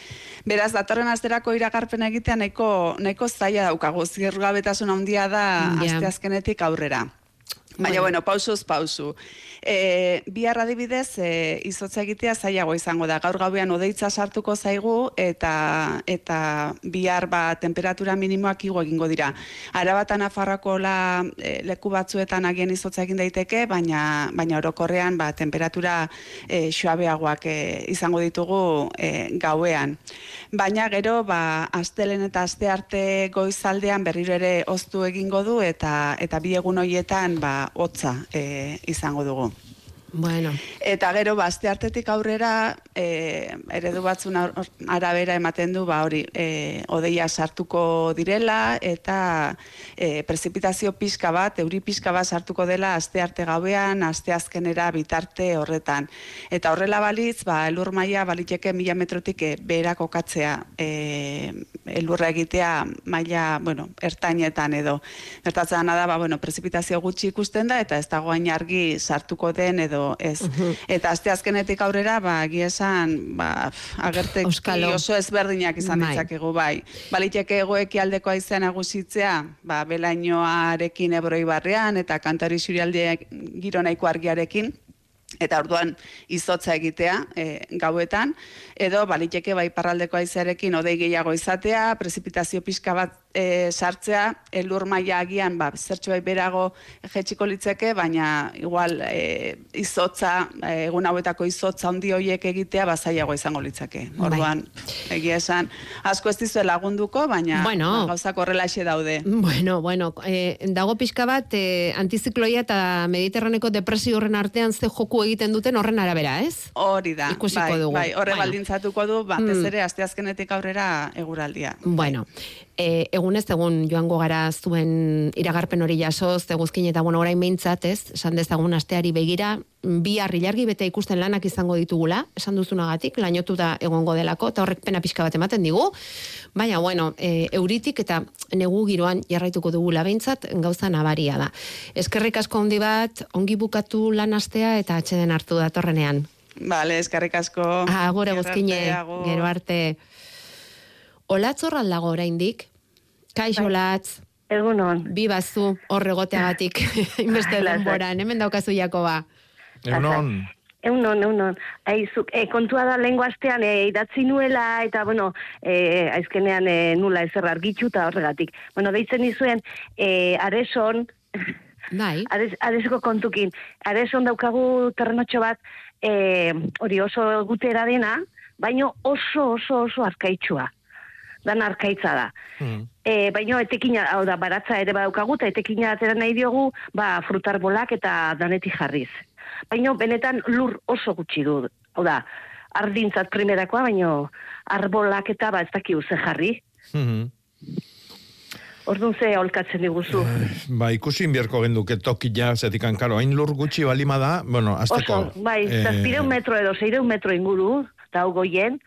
Beraz, datorren asterako iragarpena egitea nahiko, nahiko zaila daukagu, zirgabetasun handia da Ja. asteazkenetik aurrera. Baina, bueno, pausuz pausu. E, bihar adibidez, e, izotza egitea zailago izango da. Gaur gauean odeitza sartuko zaigu eta eta bihar ba temperatura minimoak igo egingo dira. Arabata Nafarroako la e, leku batzuetan agian izotza egin daiteke, baina baina orokorrean ba temperatura e, suabeagoak e, izango ditugu e, gauean. Baina gero ba astelen eta aste arte goizaldean berriro ere oztu egingo du eta eta bi egun hoietan ba hotza e, izango dugu. Bueno, Eta gero, ba, aste artetik aurrera, e, eredu batzun ar- arabera ematen du, ba hori, e, odeia sartuko direla, eta e, prezipitazio pixka bat, euri pixka bat sartuko dela aste arte gauean, aste azkenera bitarte horretan. Eta horrela balitz, ba, elur maila baliteke mila metrotik e, behera kokatzea e, elurra egitea maila, bueno, ertainetan edo. Gertatzen da, ba, bueno, prezipitazio gutxi ikusten da, eta ez dago hain argi sartuko den edo ez. Eta aste azkenetik aurrera, ba, esan, ba, pf, agerteki Auskalo. oso ezberdinak izan Bai. ditzakegu, bai. Baliteke egoeki aldeko aizean nagusitzea, ba, belainoarekin ebroi barrean, eta kantari xurialdeak giro nahiko argiarekin, eta orduan izotza egitea e, gauetan, edo baliteke bai parraldeko aizearekin odei gehiago izatea, prezipitazio pixka bat e, sartzea, elur maila agian ba, zertxo bai berago jetxiko litzeke, baina igual e, izotza, e, egun hauetako izotza handi hoiek egitea bazaiago izango litzake. Bai. Orduan, egia esan, asko ez dizue lagunduko, baina Bueno. ba, gauzak horrelaxe daude. Bueno, bueno, eh, dago pixka bat eh, antizikloia eta mediterraneko depresio horren artean ze joku egiten duten horren arabera, ez? Hori da, Ikusiko bai, dugu. bai, horre Bueno. baldintzatuko du, batez Mm. ere, asteazkenetik aurrera eguraldia. Bueno, e, egunez egun joango gara zuen iragarpen hori jasoz, eguzkin eta bueno, orain behintzat, ez, esan dezagun asteari begira, bi ilargi bete ikusten lanak izango ditugula, esan duzunagatik, lainotuta egongo delako, eta horrek pena pixka bat ematen digu, baina, bueno, e, euritik eta negu giroan jarraituko dugula behintzat, gauza nabaria da. Eskerrik asko handi bat, ongi bukatu lan astea eta atxeden hartu datorrenean. Vale, eskarrik asko. Agur eguzkine, gero arte. Olatz horral dago oraindik. Kaixo olatz. Egunon. Bi bazu horregoteagatik inbeste denboran, hemen daukazu Jakoba. Egunon. Eunon, eunon. Aizuk, e, kontua da lengua astean e, idatzi nuela, eta, bueno, e, aizkenean e, nula ezer argitxu eta horregatik. Bueno, deitzen nizuen, e, areson, Bai. Ares, aresko kontukin, areson daukagu terrenotxo bat, e, hori oso gutera dena, baino oso, oso, oso arkaitxua. Dan arkaitza da. E, baino etekina, hau da, baratza ere badaukagu, eta etekina atera nahi diogu, ba, frutarbolak eta danetik jarriz. Baino, benetan lur oso gutxi du. Hau da, ardintzat primerakoa, baino arbolak eta ba, ez dakiu ze jarri. Mhm. Orduan ze holkatzen diguzu. Ba, ikusi inbierko genduke tokia, zetikan, karo, hain lur gutxi balima da, bueno, azteko... Oso, bai, eh, zazpireun metro edo, zeireun metro inguru, eta hau goien,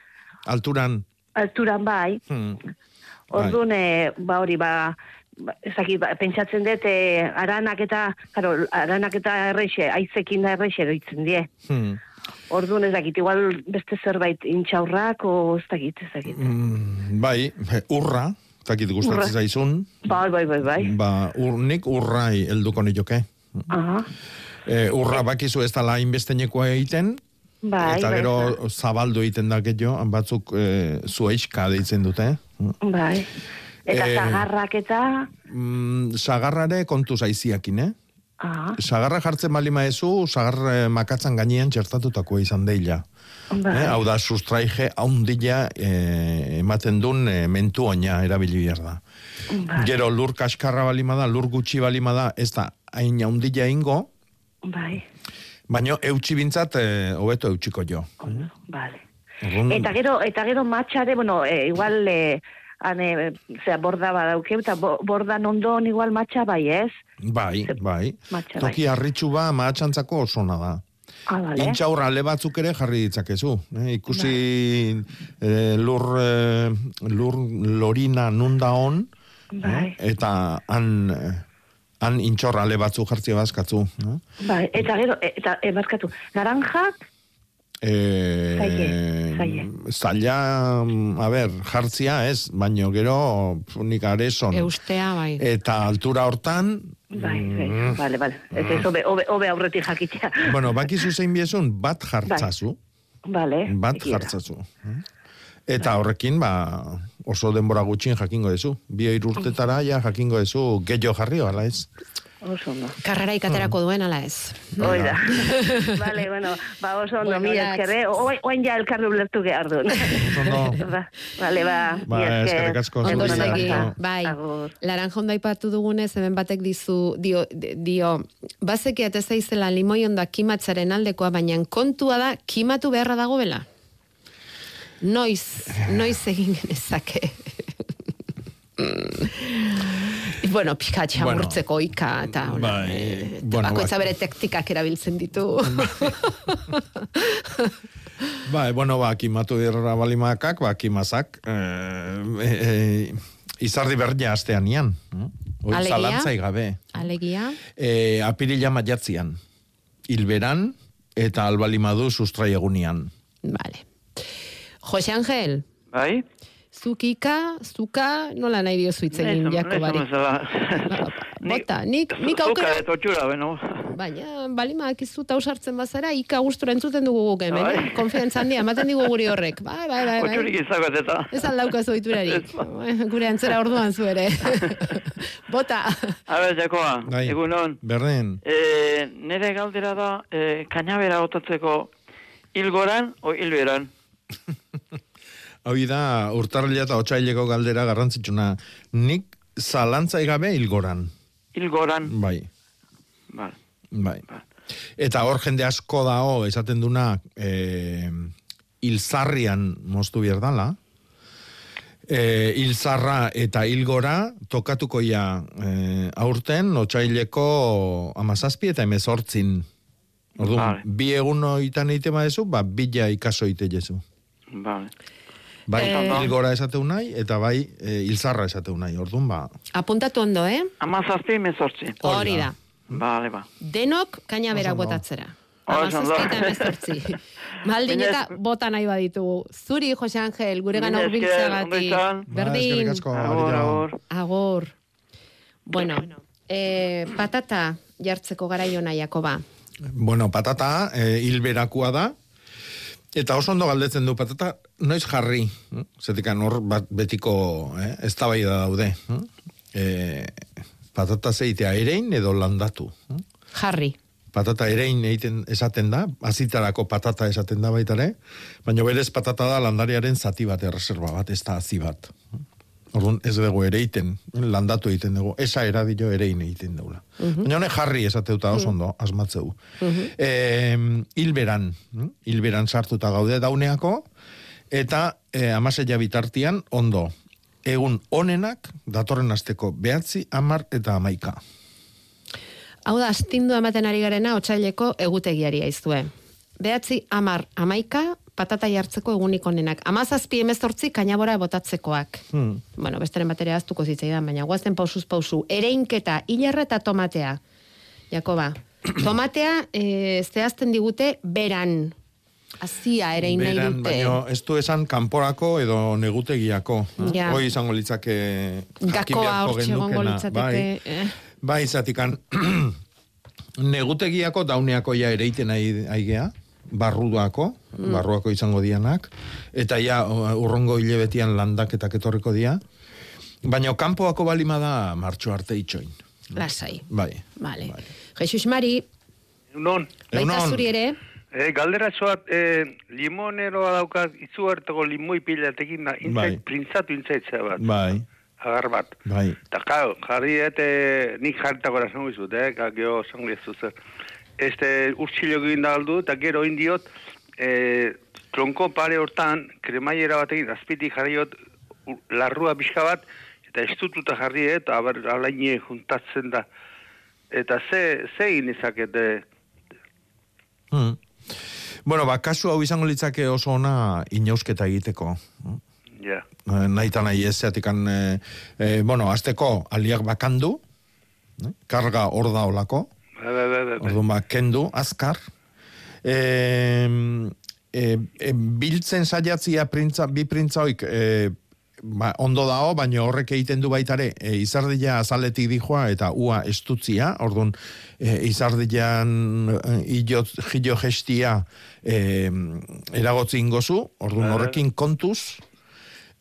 alturan... alturan bai, Hmm. Orduan, eh, ba hori, ba, ba, ez dakit, ba, pentsatzen dut, eh, aranak eta, karo, aranak eta erreixe, aizekin da erreixe eroitzen die. Hmm. Orduan ez dakit, igual beste zerbait intxaurrak, o ez dakit, ez dakit. Mm, bai, urra, takit gustatzen Urra. zaizun, Bai, bai, bai, bai. ba, ur, nik urrai helduko nioke. Aha, E, urra bakizu ez dala inbestenekoa egiten, bai, eta bai, gero zabaldu egiten da gehiago, batzuk e, zueixka deitzen dute. Bai. Eta Eh, zagarrak eta, Mm, sagarrare kontu zaiziakin, eh? aha, Sagarra jartzen bali maezu, sagar eh, makatzan gainean txertatutakoa izan deila. bai. Eh, hau da, sustraige haundila eh, ematen duen eh, mentu oina erabili behar da. Bai. Gero lur kaskarra balima da, lur gutxi balima da, ez da, hain haundila ingo, bai, baino eutxi bintzat, eh, hobeto eutxiko jo. bale. Eta gero, eta gero matxare, bueno, e, igual, e, ane, zera, borda badauke, eta bo, bordan ondoan igual matxa bai, ez? Bai, bai. Matxa bai. Toki harritxu ba, mahatxantzako osona da. Ah, bale. Intxaur ale batzuk ere jarri ditzakezu. Eh? Ikusi eh, lur, eh, lur lorina nunda on, Bai, eta han, eh, han intxor ale batzuk jartzia bazkatzu. Eh? bai, eta gero, eta, e, barkatu, naranjak, E, zaie. zaila, a ber, jartzia ez, baino gero nik areson. Eustea, bai. Eta altura hortan, bai, bai, Mm. bale, bale, ez ez, obe, obe, obe aurretik jakitea. bueno, bakizu zein biezun, bat jartzazu. Bale, bat da. jartzazu. Eta horrekin, ba, oso denbora gutxin jakingo dezu. Bi urtetara ja jakingo dezu gehiago jarri, ala ez? Oso ondo. Karrera ikaterako duen, ala ez. Hoi da. Bale, bueno, ba, oso ondo, Bueno, mila Latz. eskerre, oain oain ja elkarri ulertu behar duen. Ba, Bale, ba, Ba, mila esker. eskerrik asko, Ondo segi, bai. Laranja ondo aipatu dugunez, hemen batek dizu, dio, dio bazekiat ez zaizela limoi onda kimatzaren aldekoa, baina kontua da, kimatu beharra dago bela. Noiz, noiz egin genezake. Bueno, pika txamurtzeko ika, eta hola, bai, eh, bueno, bakoitza ba- bere tektikak erabiltzen ditu. Ba, bueno, ba, kimatu dirra balimakak, ba, kimazak, eh, eh, izardi berdia astean ian. hm? Hoi Alegia? zalantzai gabe. Alegia, E, apirila maiatzian. Hilberan eta albalimadu sustrai egunian. Vale. Jose Angel, Bai? Zukika, zuka, nola nahi diozu hitz egin Jakobari. Bota, nik, nik Zuka aukera, eta otxura, beno. baina, balima, akizu ausartzen bazara, ika gustura entzuten dugu guk hemen, Bai. eh? konfiantza handia, ematen digu guri horrek. Bai, bai, bai, bai. Otxurik izagot eta. Ez aldaukazu oiturarik. Bai, Gure antzera orduan zu ere. Bota. A ber, Jakoa, Bai. egunon. Berdin. E, nere galdera da, e, kainabera otatzeko hilgoran o hilberan? Hau da, urtarrila eta otxaileko galdera garrantzitsuna. Nik zalantzai gabe hilgoran. Hilgoran. Bai, Bai. bai. Eta hor jende asko dao, esaten duna, eh, hilzarrian moztu bierdala. E, hilzarra eta hilgora tokatuko ja e, aurten otxaileko amazazpi eta emezortzin. Orduan, Vale. bi egun oitan eite maezu, ba, bila ikaso ite jezu. Vale. Bai, Eh. hilgora esateu nahi, eta bai, e, hilzarra esateu nahi. Orduan, ba, Apuntatu ondo, eh? Amazazpi, mezortzi. Hori da. Bale, ba. Denok kainabera Oso ondo. botatzera. Eta emezortzi. Baldin eta bota nahi baditugu. Zuri, Jose Angel, gure gana urbiltzagatik. Ba, Berdin. Arira. agur. Agor. Bueno, eh, patata jartzeko garaiona, Jakoba. Bueno, patata e, hilberakua da, eta oso ondo galdetzen du patata, noiz jarri, hm? zetikan hor bat betiko eh, ez da daude. hm? E, patata zeitea erein edo landatu. hm? Jarri. Patata erein egiten esaten da, azitarako patata esaten da baitare, baina berez patata da landariaren zati bat, erreserba bat, ez da azi bat. Orduan ez dugu ereiten, landatu egiten dugu, esa eradio erein egiten dugula. Baina honek jarri esateuta oso ondo, asmatzeu. Eh, hilberan, hm? hilberan sartuta gaude dauneako, eta eh, amaseia bitartian ondo. Egun onenak, datorren asteko behatzi, amar eta amaika. Hau da, astindu ematen ari garena otsaileko egutegiari aiztue. Behatzi amar amaika, patata jartzeko egunik onenak. Amazazpi emezortzi kainabora botatzekoak. Hmm. Bueno, besteren bateria aztuko zitzaidan, baina guazten pausuz pausu. Ereinketa, hilarra eta tomatea. Jakoba, tomatea e, zehazten digute beran. Azia erein nahi dute. baino ez du esan kanporako edo negutegiako. Ja. Hoi izango litzake Gakoa hortxe gendukena. litzateke. Bai, bai zatikan negutegiako dauneako ja ereiten aigea, barruduako, Mm. barruako izango dianak, eta ja urrongo hilebetian landaketak etorriko dia, baina kanpoako balima da martxo arte itxoin. Lasai. Bai. Vale. Jesus Mari, Non. baita zuri ere, E, galdera zoat, e, limoneroa daukat izugarteko limoi pilatekin da, intzait, Bai. printzatu intzaitzea bat, Bai, agar bat. bai. Eta, karo, jarri ete, nik jarritako erazango izut, eh, ka, geho, zango ez zer. Este, urtsillo egin da aldu, eta gero indiot, e, tronko pare hortan, kremaiera batekin, azpitik jarriot, larrua pixka bat, eta estututa jarri, eh, eta aber, alaine juntatzen da. Eta ze, ze egin izakete, Hmm. Bueno, ba, kasu hau izango litzake oso ona inausketa egiteko. ja. Eh, nahi eta nahi ez, zeatikan, e, e, bueno, azteko aliak bakandu, eh, karga hor da olako, Bai, bai, bai. orduan ba, kendu, azkar, e, e, e, biltzen saiatzia printza, bi printza hoik, e, ba, ondo dao, baina horrek egiten du baitare, e, izardia azaletik dijoa eta ua estutzia, orduan e, izardian e, illo, jillo gestia e, eragotzi ingozu, orduan horrekin kontuz,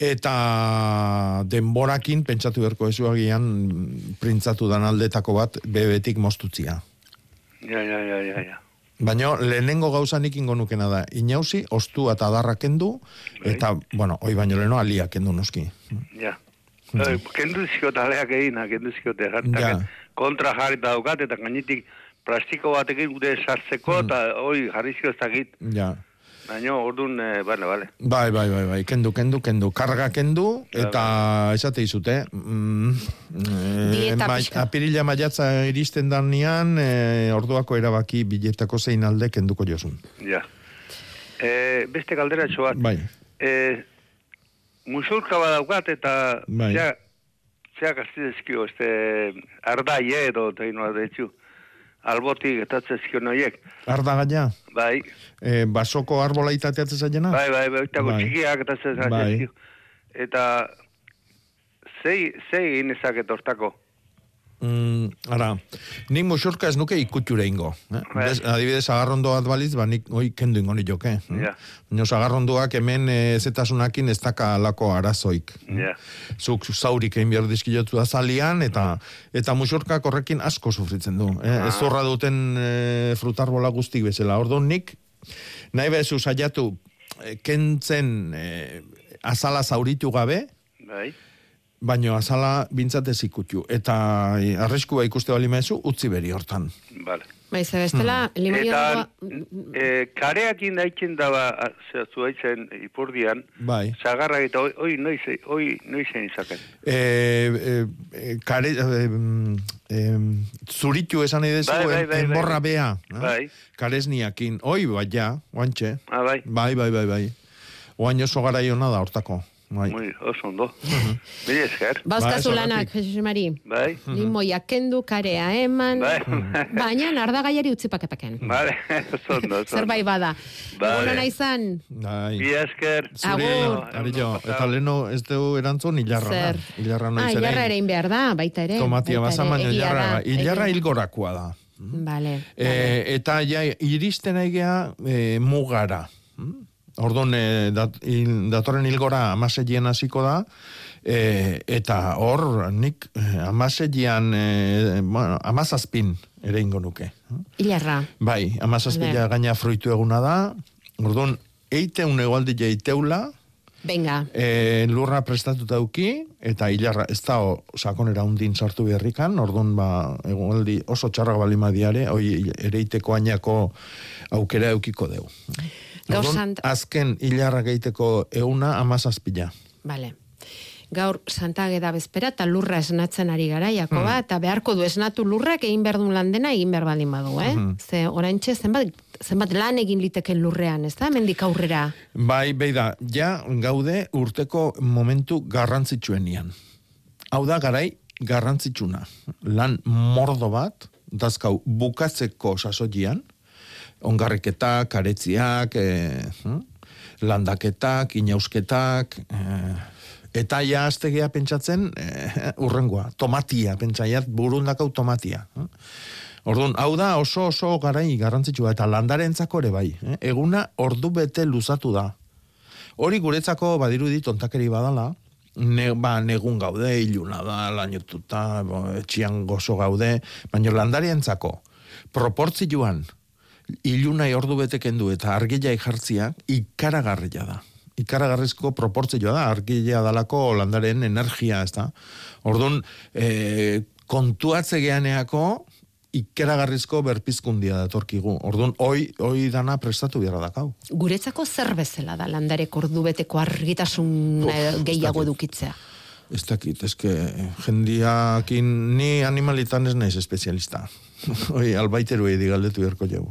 eta denborakin pentsatu beharko agian printzatu dan aldetako bat bebetik mostutzia. Ja, ja, ja, ja, ja. Baina lehenengo gauza nik ingo nukena da, inauzi, ostu eta adarra kendu, eta, bueno, oi baino leheno alia kendu noski. Ja. Eh, kendu zikot aleak egina, kendu zikot Ja. Kontra jarrita daukat, eta gainetik plastiko batekin gure sartzeko, eta hoi jarri ziko ez dakit. Ja. Baina, orduan, eh, bale, bale. Bai, bai, bai, bai, kendu, kendu, kendu. Karga kendu, eta esate izute. Mm, Dieta ma- apirila maiatza iristen danean, eh, orduako erabaki biletako zein alde kenduko josun. Ja. E, beste galdera bat. Bai. E, musurka badaukat eta Bai. zea, zea gaztidezkio, este, ardaie edo, eta inoa detxu. Albotik etatzezkio noiek. Arda gaina, Bai, eh, basoko arbola itateatzen zailena? bai, bai, bai, eta Bai. txikiak etatzezkio. Bai. Eta, zei, zei egin ezaket hortako. Mm, ara, nik musurka ez nuke ikutxure ingo. Eh? Bai. Bez, adibidez, agarrondo bat baliz, ba, nik oi kendu ingo nik. Eh? Ja. Baina agarrondoak hemen eh, zetasunakin ez daka alako arazoik. Ja. Zuk zaurik egin behar dizkilotu da zalian, eta eta musurkak horrekin asko sufritzen du. Eh? Ah. Ez zorra duten eh, frutarbola guztik bezala. Orduan nik, nahi bezu saiatu, eh, kentzen eh, azala zauritu gabe, Bai. Baino azala bintzatez ikutu. Eta eh, arriskua ikuste bali mezu, utzi beri hortan. Bale. Bai, ze bestela, Hmm. Eta, e, kareakin daitzen daba, zera zuaitzen ipurdian, Bai. zagarra eta oi, oi noiz, oi noizen izaken. E, e, e, kare, e, em, zuritu esan nahi dezu, Bai, bai, bai, bai. enborra bea. eh? Bai. Karesniakin. Oi, bai, ja, oantxe. Ah, bai. Bai, bai, bai, bai. Oain oso gara da, hortako. Bai. Muy, oso ondo. Mila esker. Bauzkazu lanak, Jesus Mari. Bai. Limoia kendu, karea eman, Bai. baina ardagaiari utzi pakepaken. Vale, oso ondo. Zerbait bada. Vale. Egun ona izan, Bai. Mila esker. Agur. Arillo, eta leno ez dugu erantzun hilarra. Zer? Hilarra ah, noiz ere. ilarra ere inbehar da, baita ere. Tomatia baina egia hilarra, da, hilarra hilgorakoa da. Vale. E, eta ja, iristen aigea e, mugara. Mm? Orduan, e, dat, il, datorren hilgora amasegien hasiko da, e, eta hor, nik e, amasegien, e, bueno, amazazpin ere ingo nuke. Ilarra. Bai, amazazpila gaina fruitu eguna da, orduan, eiteun egualdi jaiteula, Venga. E, lurra prestatuta dauki, eta hilarra, ez da o, sakonera undin sartu beharrikan, orduan ba, egualdi oso txarrak balima diare, hoi ereiteko ainako aukera eukiko deu. Gaur sant- azken hilarra geiteko euna amazazpila. Vale. Gaur Santa Ageda bezpera eta lurra esnatzen ari gara, Hmm. Jakoba, eta beharko du esnatu lurrak egin behar duen lan dena egin behar baldin badu, eh? Mhm. Ze oraintxe zenbat, zenbat lan egin liteken lurrean, ez da? Mendik aurrera. Bai, beida, ja gaude urteko momentu garrantzitsuenian. Hau da garai garrantzitsuna. Lan mordo bat, dazkau bukatzeko sasoian, ongarriketak, karetziak, e, landaketak, inausketak, e, eta ja aztegea pentsatzen e, urrengoa, tomatia, pentsaiat burundakau tomatia. eh? Orduan, hau da oso oso garai garrantzitsua eta landarentzako ere bai. Eh? Eguna ordu bete luzatu da. Hori guretzako badirudi tontakeri badala, ne, ba, negun gaude, iluna da, lainotuta, bo, etxian gozo gaude, baina landarientzako proportzioan ilunai ordu bete kendu eta argilai jartzia ikaragarria da. Ikaragarrizko proportzioa da, argila dalako landaren energia, ez da. Orduan, e, kontuatze geaneako ikaragarrizko berpizkundia datorkigu. Orduan, oi, oi dana prestatu behar dakau. Guretzako zer bezala da landarek ordubeteko argitasun eh, gehiago edukitzea. Ez dakit, eske jendiakin ni animalitan ez naiz espezialista. Oi, albaiteru edi galdetu beharko jau.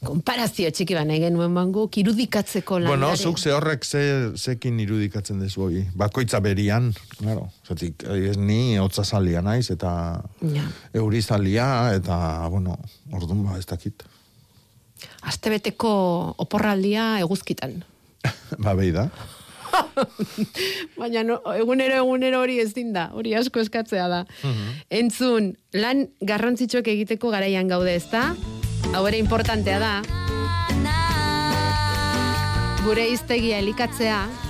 Konparazio txiki ba nahi genuen bangu, irudikatzeko landare. Bueno, zuk ze horrek ze, zekin irudikatzen dezu hoi. Bakoitza berian, claro. Zatik, ez ni hotza zalia naiz, eta Ja. euri zalia, eta, bueno, orduan ba, ez dakit. Astebeteko oporraldia eguzkitan. ba, behi da. Baina no, egunero egunero hori ez da, hori asko eskatzea da. Entzun, lan garrantzitsuak egiteko garaian gaude ez da? Hau ere importantea da. Gure iztegia elikatzea.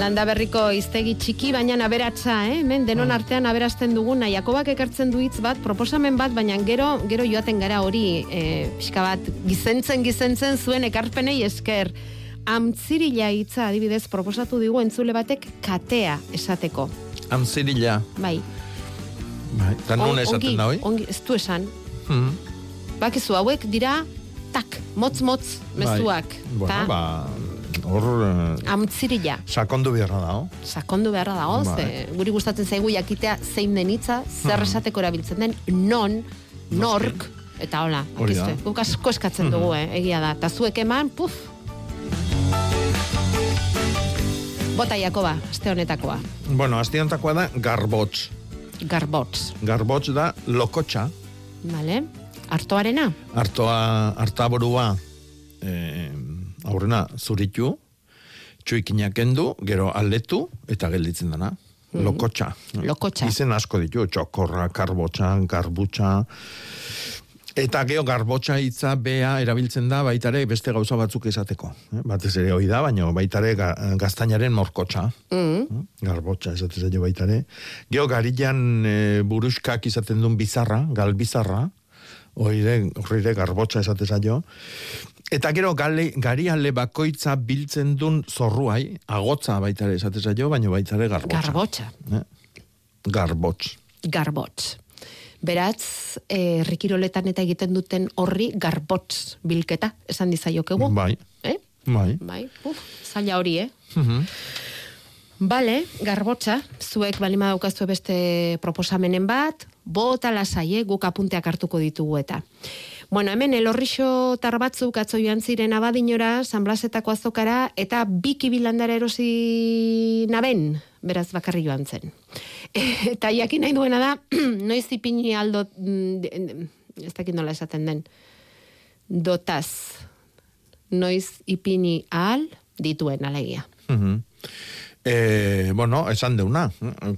Landa berriko iztegi txiki, baina aberatsa, eh? Hemen denon artean aberasten duguna. Jakobak ekartzen du hitz bat, proposamen bat, baina gero gero joaten gara hori, eh, pixka bat, gizentzen gizentzen zuen ekarpenei esker. Amtzirila hitza adibidez proposatu digu entzule batek katea esateko. Amzirila. Bai. Bai, eta non On- esaten da, oi? Ongi, ez du esan. Mhm. Bakizu, hauek dira, tak, motz-motz, mezuak. Bai. Bueno, ba, hor eh, Amtzirila. sakondu beharra da, oh? sakondu beharra dago, Bai. ze guri gustatzen zaigu jakitea zein den hitza, zer Mhm. esateko erabiltzen den, non, nork, eta hola, akizte, guk asko eskatzen dugu, eh, egia da, eta zuek eman, puf. Bota Jakoba, aste honetakoa, Bueno, astiantakoa da garbotz. garbotz, Garbotz da lokotxa, vale? Artoarena? hartoa, hartaborua eh, aurrena zuritu, txuikinak kendu, gero aldetu, eta gelditzen dana. Mhm. Lokotxa. Lokotxa. Izen asko ditu, txokorra, karbotxa, garbutxa, Eta geho garbotxa hitza bea erabiltzen da baitare beste gauza batzuk esateko. Eh? Batez ere hoi da, baina baitare ga, gaztainaren morkotxa. Mm. Garbotxa esatez zaio baitare. Geho garilan e, buruskak izaten duen bizarra, galbizarra, horire, horire garbotxa esatez zaio. Eta gero gale, gariale bakoitza biltzen duen zorruai, agotza baitare esatez zaio, baina baitare garbotxa. Garbotxa. Eh? Garbotx. Garbotz. Beratz, eh, eta egiten duten horri garbotz bilketa, esan dizaiokegu. Bai. Eh? Bai. Bai, uf, zaila hori, eh? Mhm. Bale, garbotza, zuek balima daukazue beste proposamenen bat, bota lasai, eh, guk apunteak hartuko ditugu eta. Bueno, hemen elorrixo tar batzuk atzo joan ziren abadinora, San Blasetako azokara, eta biki bilandara erosi naben, beraz bakarri joan zen. Eta jakin nahi duena da, noiz ipini aldo, mm, ez dakit nola esaten den, dotaz, noiz ipini ahal dituen alegia. Mhm. E, bueno, esan deuna,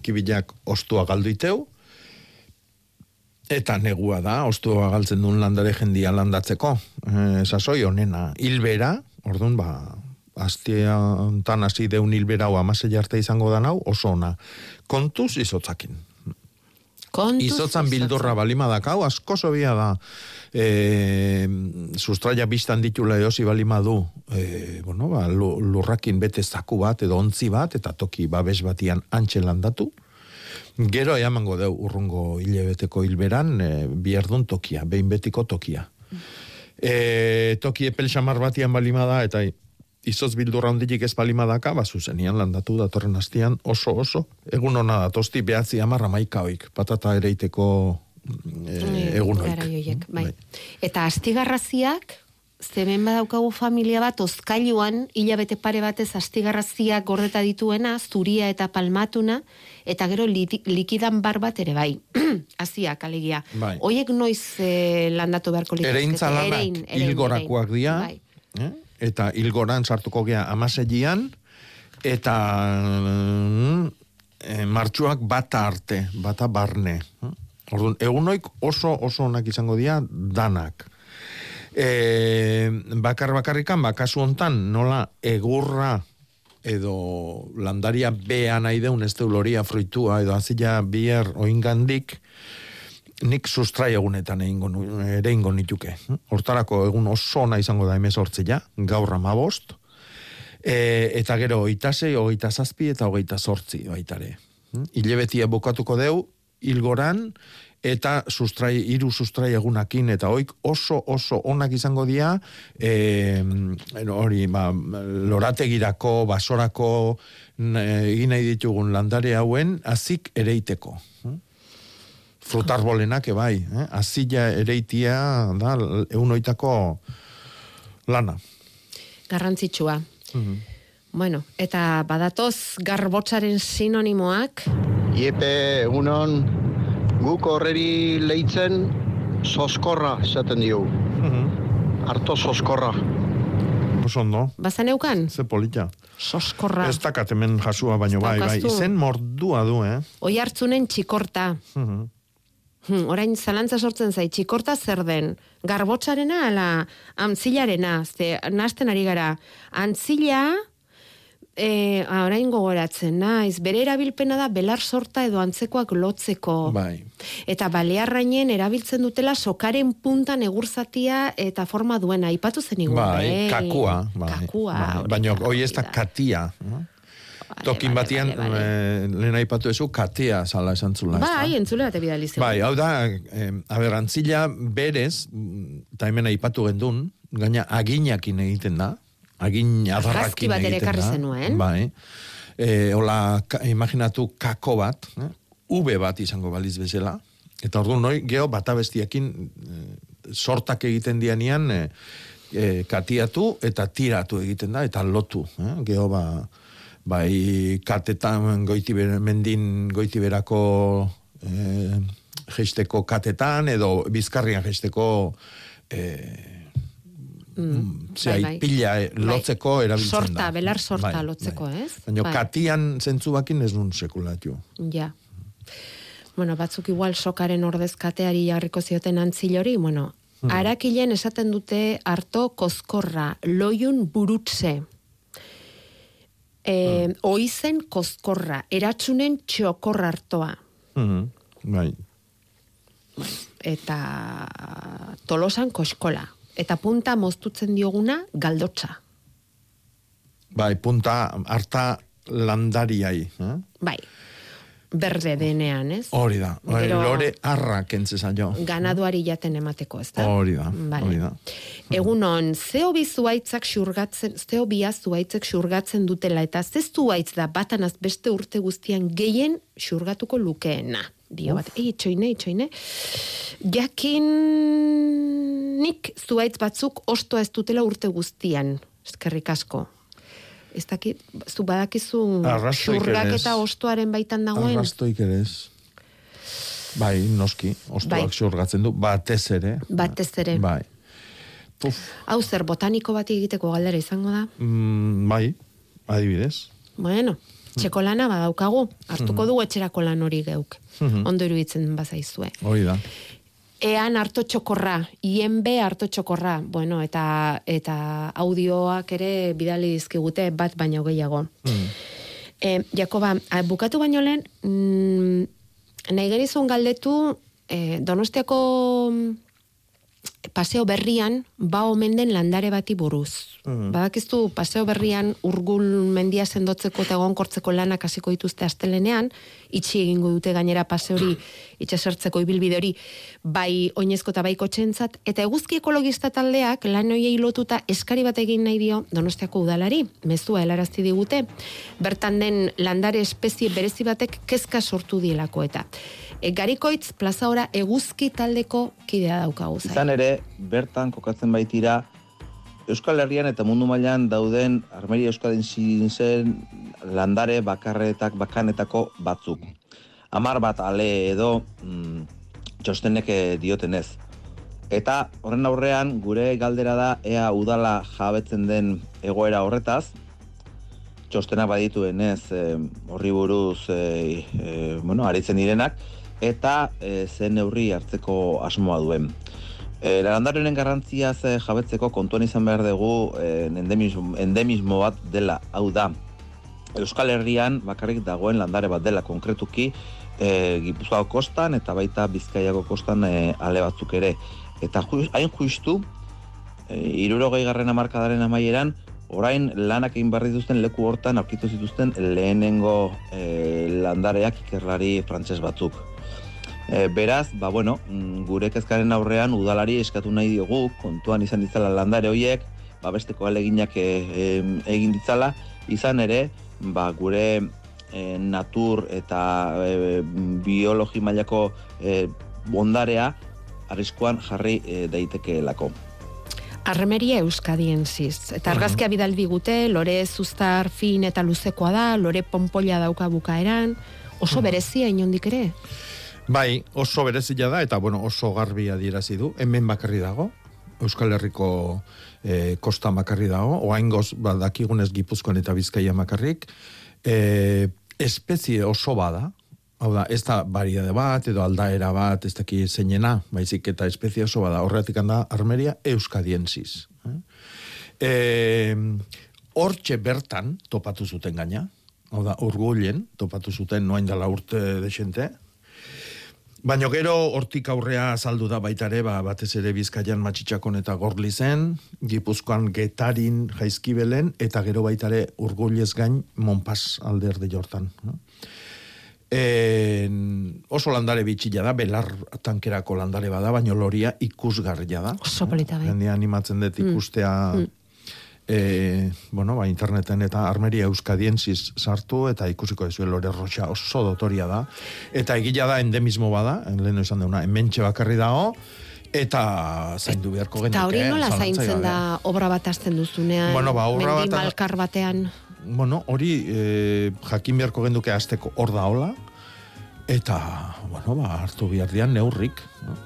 kibilak ostua galduiteu, eta negua da, ostua galtzen duen landare jendia landatzeko. E, sasoi honena, hilbera, orduan, ba, astia ontan hasi deun hilbera hau amasei arte izango da nau, oso ona. Kontuz izotzakin. Kontuz Izotzan bildurra balima dakau, asko sobia da. E, sustraia biztan ditula eosi balima du, e, bueno, ba, lu- lurrakin bete zaku bat, edo ontzi bat, eta toki babes batian antxe landatu. Gero eamango deu urrungo hilebeteko hilberan, e, bierdun tokia, behin betiko tokia. E, toki epel xamar batian balima da, eta izoz bildurra hondilik ez balima daka, ba, zuzenian landatu datorren hastian oso oso. Egun hona datosti behatzi amarra maikaoik, patata ereiteko e, egun hoik. Garai horiek, bai. Eta astigarraziak, zemen badaukagu familia bat, ozkailuan, hilabete pare batez astigarraziak gordeta dituena, zuria eta palmatuna, eta gero liti- likidan bar bat ere bai. Aziak, alegia. Bai. Hoiek noiz eh, landatu beharko lituzkete? Ereintza lanak Erein, erein, hilgorakoak erein. dira, Bai. eh? eta hilgoran sartuko gea amaseian, eta mm, eh, martxuak bata arte, bata barne. eh? Orduan, egunoik oso oso onak izango dira danak. E, bakar bakarrikan, bakasu hontan, nola egurra edo landaria bea nahi deun ez loria fruitua edo azila bier oingandik, nik sustrai egunetan egingo, ere ingo nituke. Hortarako egun oso ona izango da emezortzia, gaur amabost, e, eta gero oitasei, ogeita zazpi eta ogeita sortzi baitare. Hilebetia bukatuko deu, ilgoran, eta sustrai, iru sustrai egunakin, eta oik oso oso onak izango dira, e, hori, ba, lorategirako, basorako, egin nahi ditugun landare hauen, azik ereiteko frutarbolenak ebai, eh? azila ereitia da eunoitako lana. Garrantzitsua. Bueno, eta badatoz garbotzaren sinonimoak, Iepe, egunon, guk horreri leitzen soskorra esaten diogu. Arto soskorra. Oso ondo. bazan eukan? Ze polita. Soskorra. Ez dakat hemen jasua baino bai, bai. Izen mordua du, eh? Oi hartzunen txikorta. Mhm. Hmm, orain zalantza sortzen zait, txikorta zer den? Garbotzarena ala antzilarena? Ze, nasten ari gara. Antzila, e, orain gogoratzen, naiz, bere erabilpena da belar sorta edo antzekoak lotzeko. Bai. Eta balearrainen erabiltzen dutela sokaren puntan egurzatia eta forma duena. Aipatu zen igun. Bai, kakua. Bai, Kakua. bai. Baina hoi ez da katia. eh? Tokin batian, eh, lehen aipatu ezu, katea zala esan zula. Bai, entzule bate bidali zigun. Bai, hau da, eh, aber, antzila berez, mm, eta hemen aipatu gendun, gaina aginakin egiten da, agin adarrakin bat ere ekarri zenuen. Bai. E, hola, ka, imaginatu kako bat, eh? V bat izango baliz bezala, eta ordu noi, geho batabestiakin eh, sortak egiten dianian, eh, eh, katiatu eta tiratu egiten da, eta lotu. Eh? Geho ba, bai katetan goiti ber- mendin goiti berako eh, jeisteko katetan, edo bizkarrian jeisteko eh, Mm, Zea, pila eh, lotzeko erabiltzen sorta, da. belar sorta Bai, lotzeko, ez? Baina Bai. katian zentzubakin ez nun sekulatu. Ja. Bueno, batzuk igual sokaren ordezkateari jarriko zioten antzilori, bueno, Hmm. arakilen esaten dute harto kozkorra, loiun burutze, e, Hmm. oizen kozkorra, eratsunen txokorra hartoa, Mhm, Bai. eta tolosan koskola, eta punta moztutzen dioguna galdotza. Bai, punta harta landariai. Eh? Bai, berde denean, ez? Hori da. Bai, Gero- lore arra kentzesa jo. Ganaduari jaten emateko, ez da? Hori da, Vale. hori da. Egunon, zeo bi zuaitzak xurgatzen, zeo bi zuaitzak xurgatzen dutela, eta ze zuaitz da batanaz beste urte guztian gehien xurgatuko lukeena. Dio bat, ei, itxoine, itxoine. Jakin nik zuaitz batzuk ostoa ez dutela urte guztian. Eskerrik asko. Ez dakit, zu badakizu ez. xurgaketa ostoaren baitan dagoen. Arrastoik ere ez. Bai, noski, ostoak Bai. xurgatzen du, batez ere. Batez ere. Bai. Puf, Hau zer, botaniko bat egiteko galdera izango da. mm, bai, adibidez. Bueno, txeko lana badaukagu, hartuko Mhm. dugu etxerako lan hori geuk. Mhm. Ondo iruditzen bazaizue. Hori da. Ean harto txokorra, INB harto txokorra, bueno, eta eta audioak ere bidali dizkigute bat baino gehiago. Mm. E, Jakoba, bukatu baino lehen, mm, nahi galdetu, e, donostiako paseo berrian ba omen den landare bati buruz. Mhm. Badakizu paseo berrian urgul mendia sendotzeko eta egonkortzeko lanak hasiko dituzte astelenean, itxi egingo dute gainera pase hori itxasertzeko ibilbide hori bai oinezko eta bai kotxentzat eta eguzki ekologista taldeak lan hoiei lotuta eskari bat egin nahi dio Donostiako udalari, mezua helarazti digute. Bertan den landare espezie berezi batek kezka sortu dielako eta e, Garikoitz plaza ora eguzki taldeko kidea daukagu zai. Izan ere, bertan kokatzen baitira Euskal Herrian eta mundu mailan dauden Armeria Euskadin zen landare bakarretak bakanetako batzuk. Amar bat ale edo mm, txostenek eh, diotenez. Eta horren aurrean gure galdera da ea udala jabetzen den egoera horretaz, txostenak badituenez eh, horri buruz eh, eh, bueno, aritzen direnak, eta eh, zen neurri hartzeko asmoa duen. E, landarionen garrantziaz eh, jabetzeko kontuan izan behar dugu eh, endemismo, endemismo bat dela, hau da. Euskal Herrian bakarrik dagoen landare bat dela konkretuki e, Gipuzkoako kostan eta baita Bizkaiako kostan e, ale batzuk ere. Eta ju, hain justu, e, irurogei garren amarkadaren amaieran, orain lanak egin barri dituzten leku hortan aurkitu zituzten lehenengo e, landareak ikerlari frantses batzuk. E, beraz, ba bueno, mm, gure kezkaren aurrean udalari eskatu nahi diogu, kontuan izan ditzala landare horiek, ba besteko aleginak e, em, egin ditzala, izan ere, ba gure e, natur eta e, biologi mailako e, bondarea arriskuan jarri e, daitekeelako. Armeria Euskadiensiz. Eta argazkia bidal digute, lore zuztar fin eta luzekoa da, lore pompolla dauka bukaeran, oso berezia inondik ere. Bai, oso berezia da, eta bueno, oso garbi adierazi du. Hemen bakarri dago, Euskal Herriko eh, kosta bakarri dago, oaingoz badakigunez Gipuzkoan eta Bizkaia bakarrik, eh, espezie oso bada, hau da, ez da variade bat, edo aldaera bat, ez daki zeinena, baizik eta espezie oso bada, horretik handa armeria euskadiensiz. Eh? Eh, hortxe bertan topatu zuten gaina, hau da, urgullen topatu zuten noain dela urte desente, Baina gero hortik aurrea azaldu da baita ere, ba, batez ere bizkaian matxitxakon eta gorli zen, gipuzkoan getarin jaizkibelen, eta gero baita ere urgullez gain monpas alderde jortan. no? En, oso landare bitxila da, belar tankerako landare bada, baina loria ikusgarria da. Oso polita bai. Animatzen dut Mm. ikustea Mm. E, bueno, ba, interneten eta armeria euskadienziz sartu eta ikusiko ez lore roxa oso dotoria da. Eta egila da endemismo bada, lehen esan deuna, hementxe bakarri dago, eta zaindu beharko genuke. Eta hori nola zalantzarik zaintzen da obra bat azten duzunean, Bueno, ba, obra bat- malkar batean. Bueno, hori e, jakin beharko genduke azteko hor da hola, eta, bueno, ba, hartu behar dian neurrik.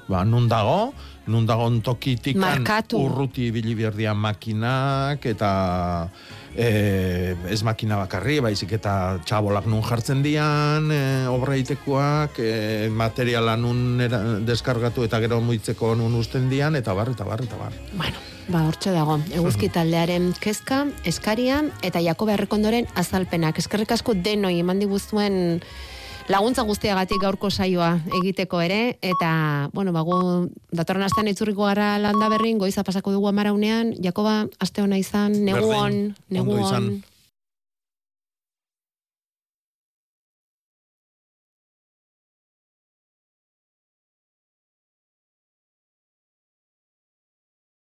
Ba, nun dago, nun dago tokitik urruti ibili behar dian makinak, eta e, ez makina bakarri, baizik eta txabolak nun jartzen dian, e, obra egitekoak, e, materiala nun era, deskargatu eta gero muitzeko nun usten dian, eta bar, eta bar, eta bar. Ba, hortxe dago, eguzki taldearen kezka, eskaria, eta Jakobe Errekondoren azalpenak. Eskerrik asko denoi eman diguzuen laguntza guztiagatik gaurko saioa egiteko ere, eta, bueno, bagu, datorren astean itzurriko gara landa berrin, goiza pasako dugu amaraunean, Jakoba, aste hona izan, neguon, neguon.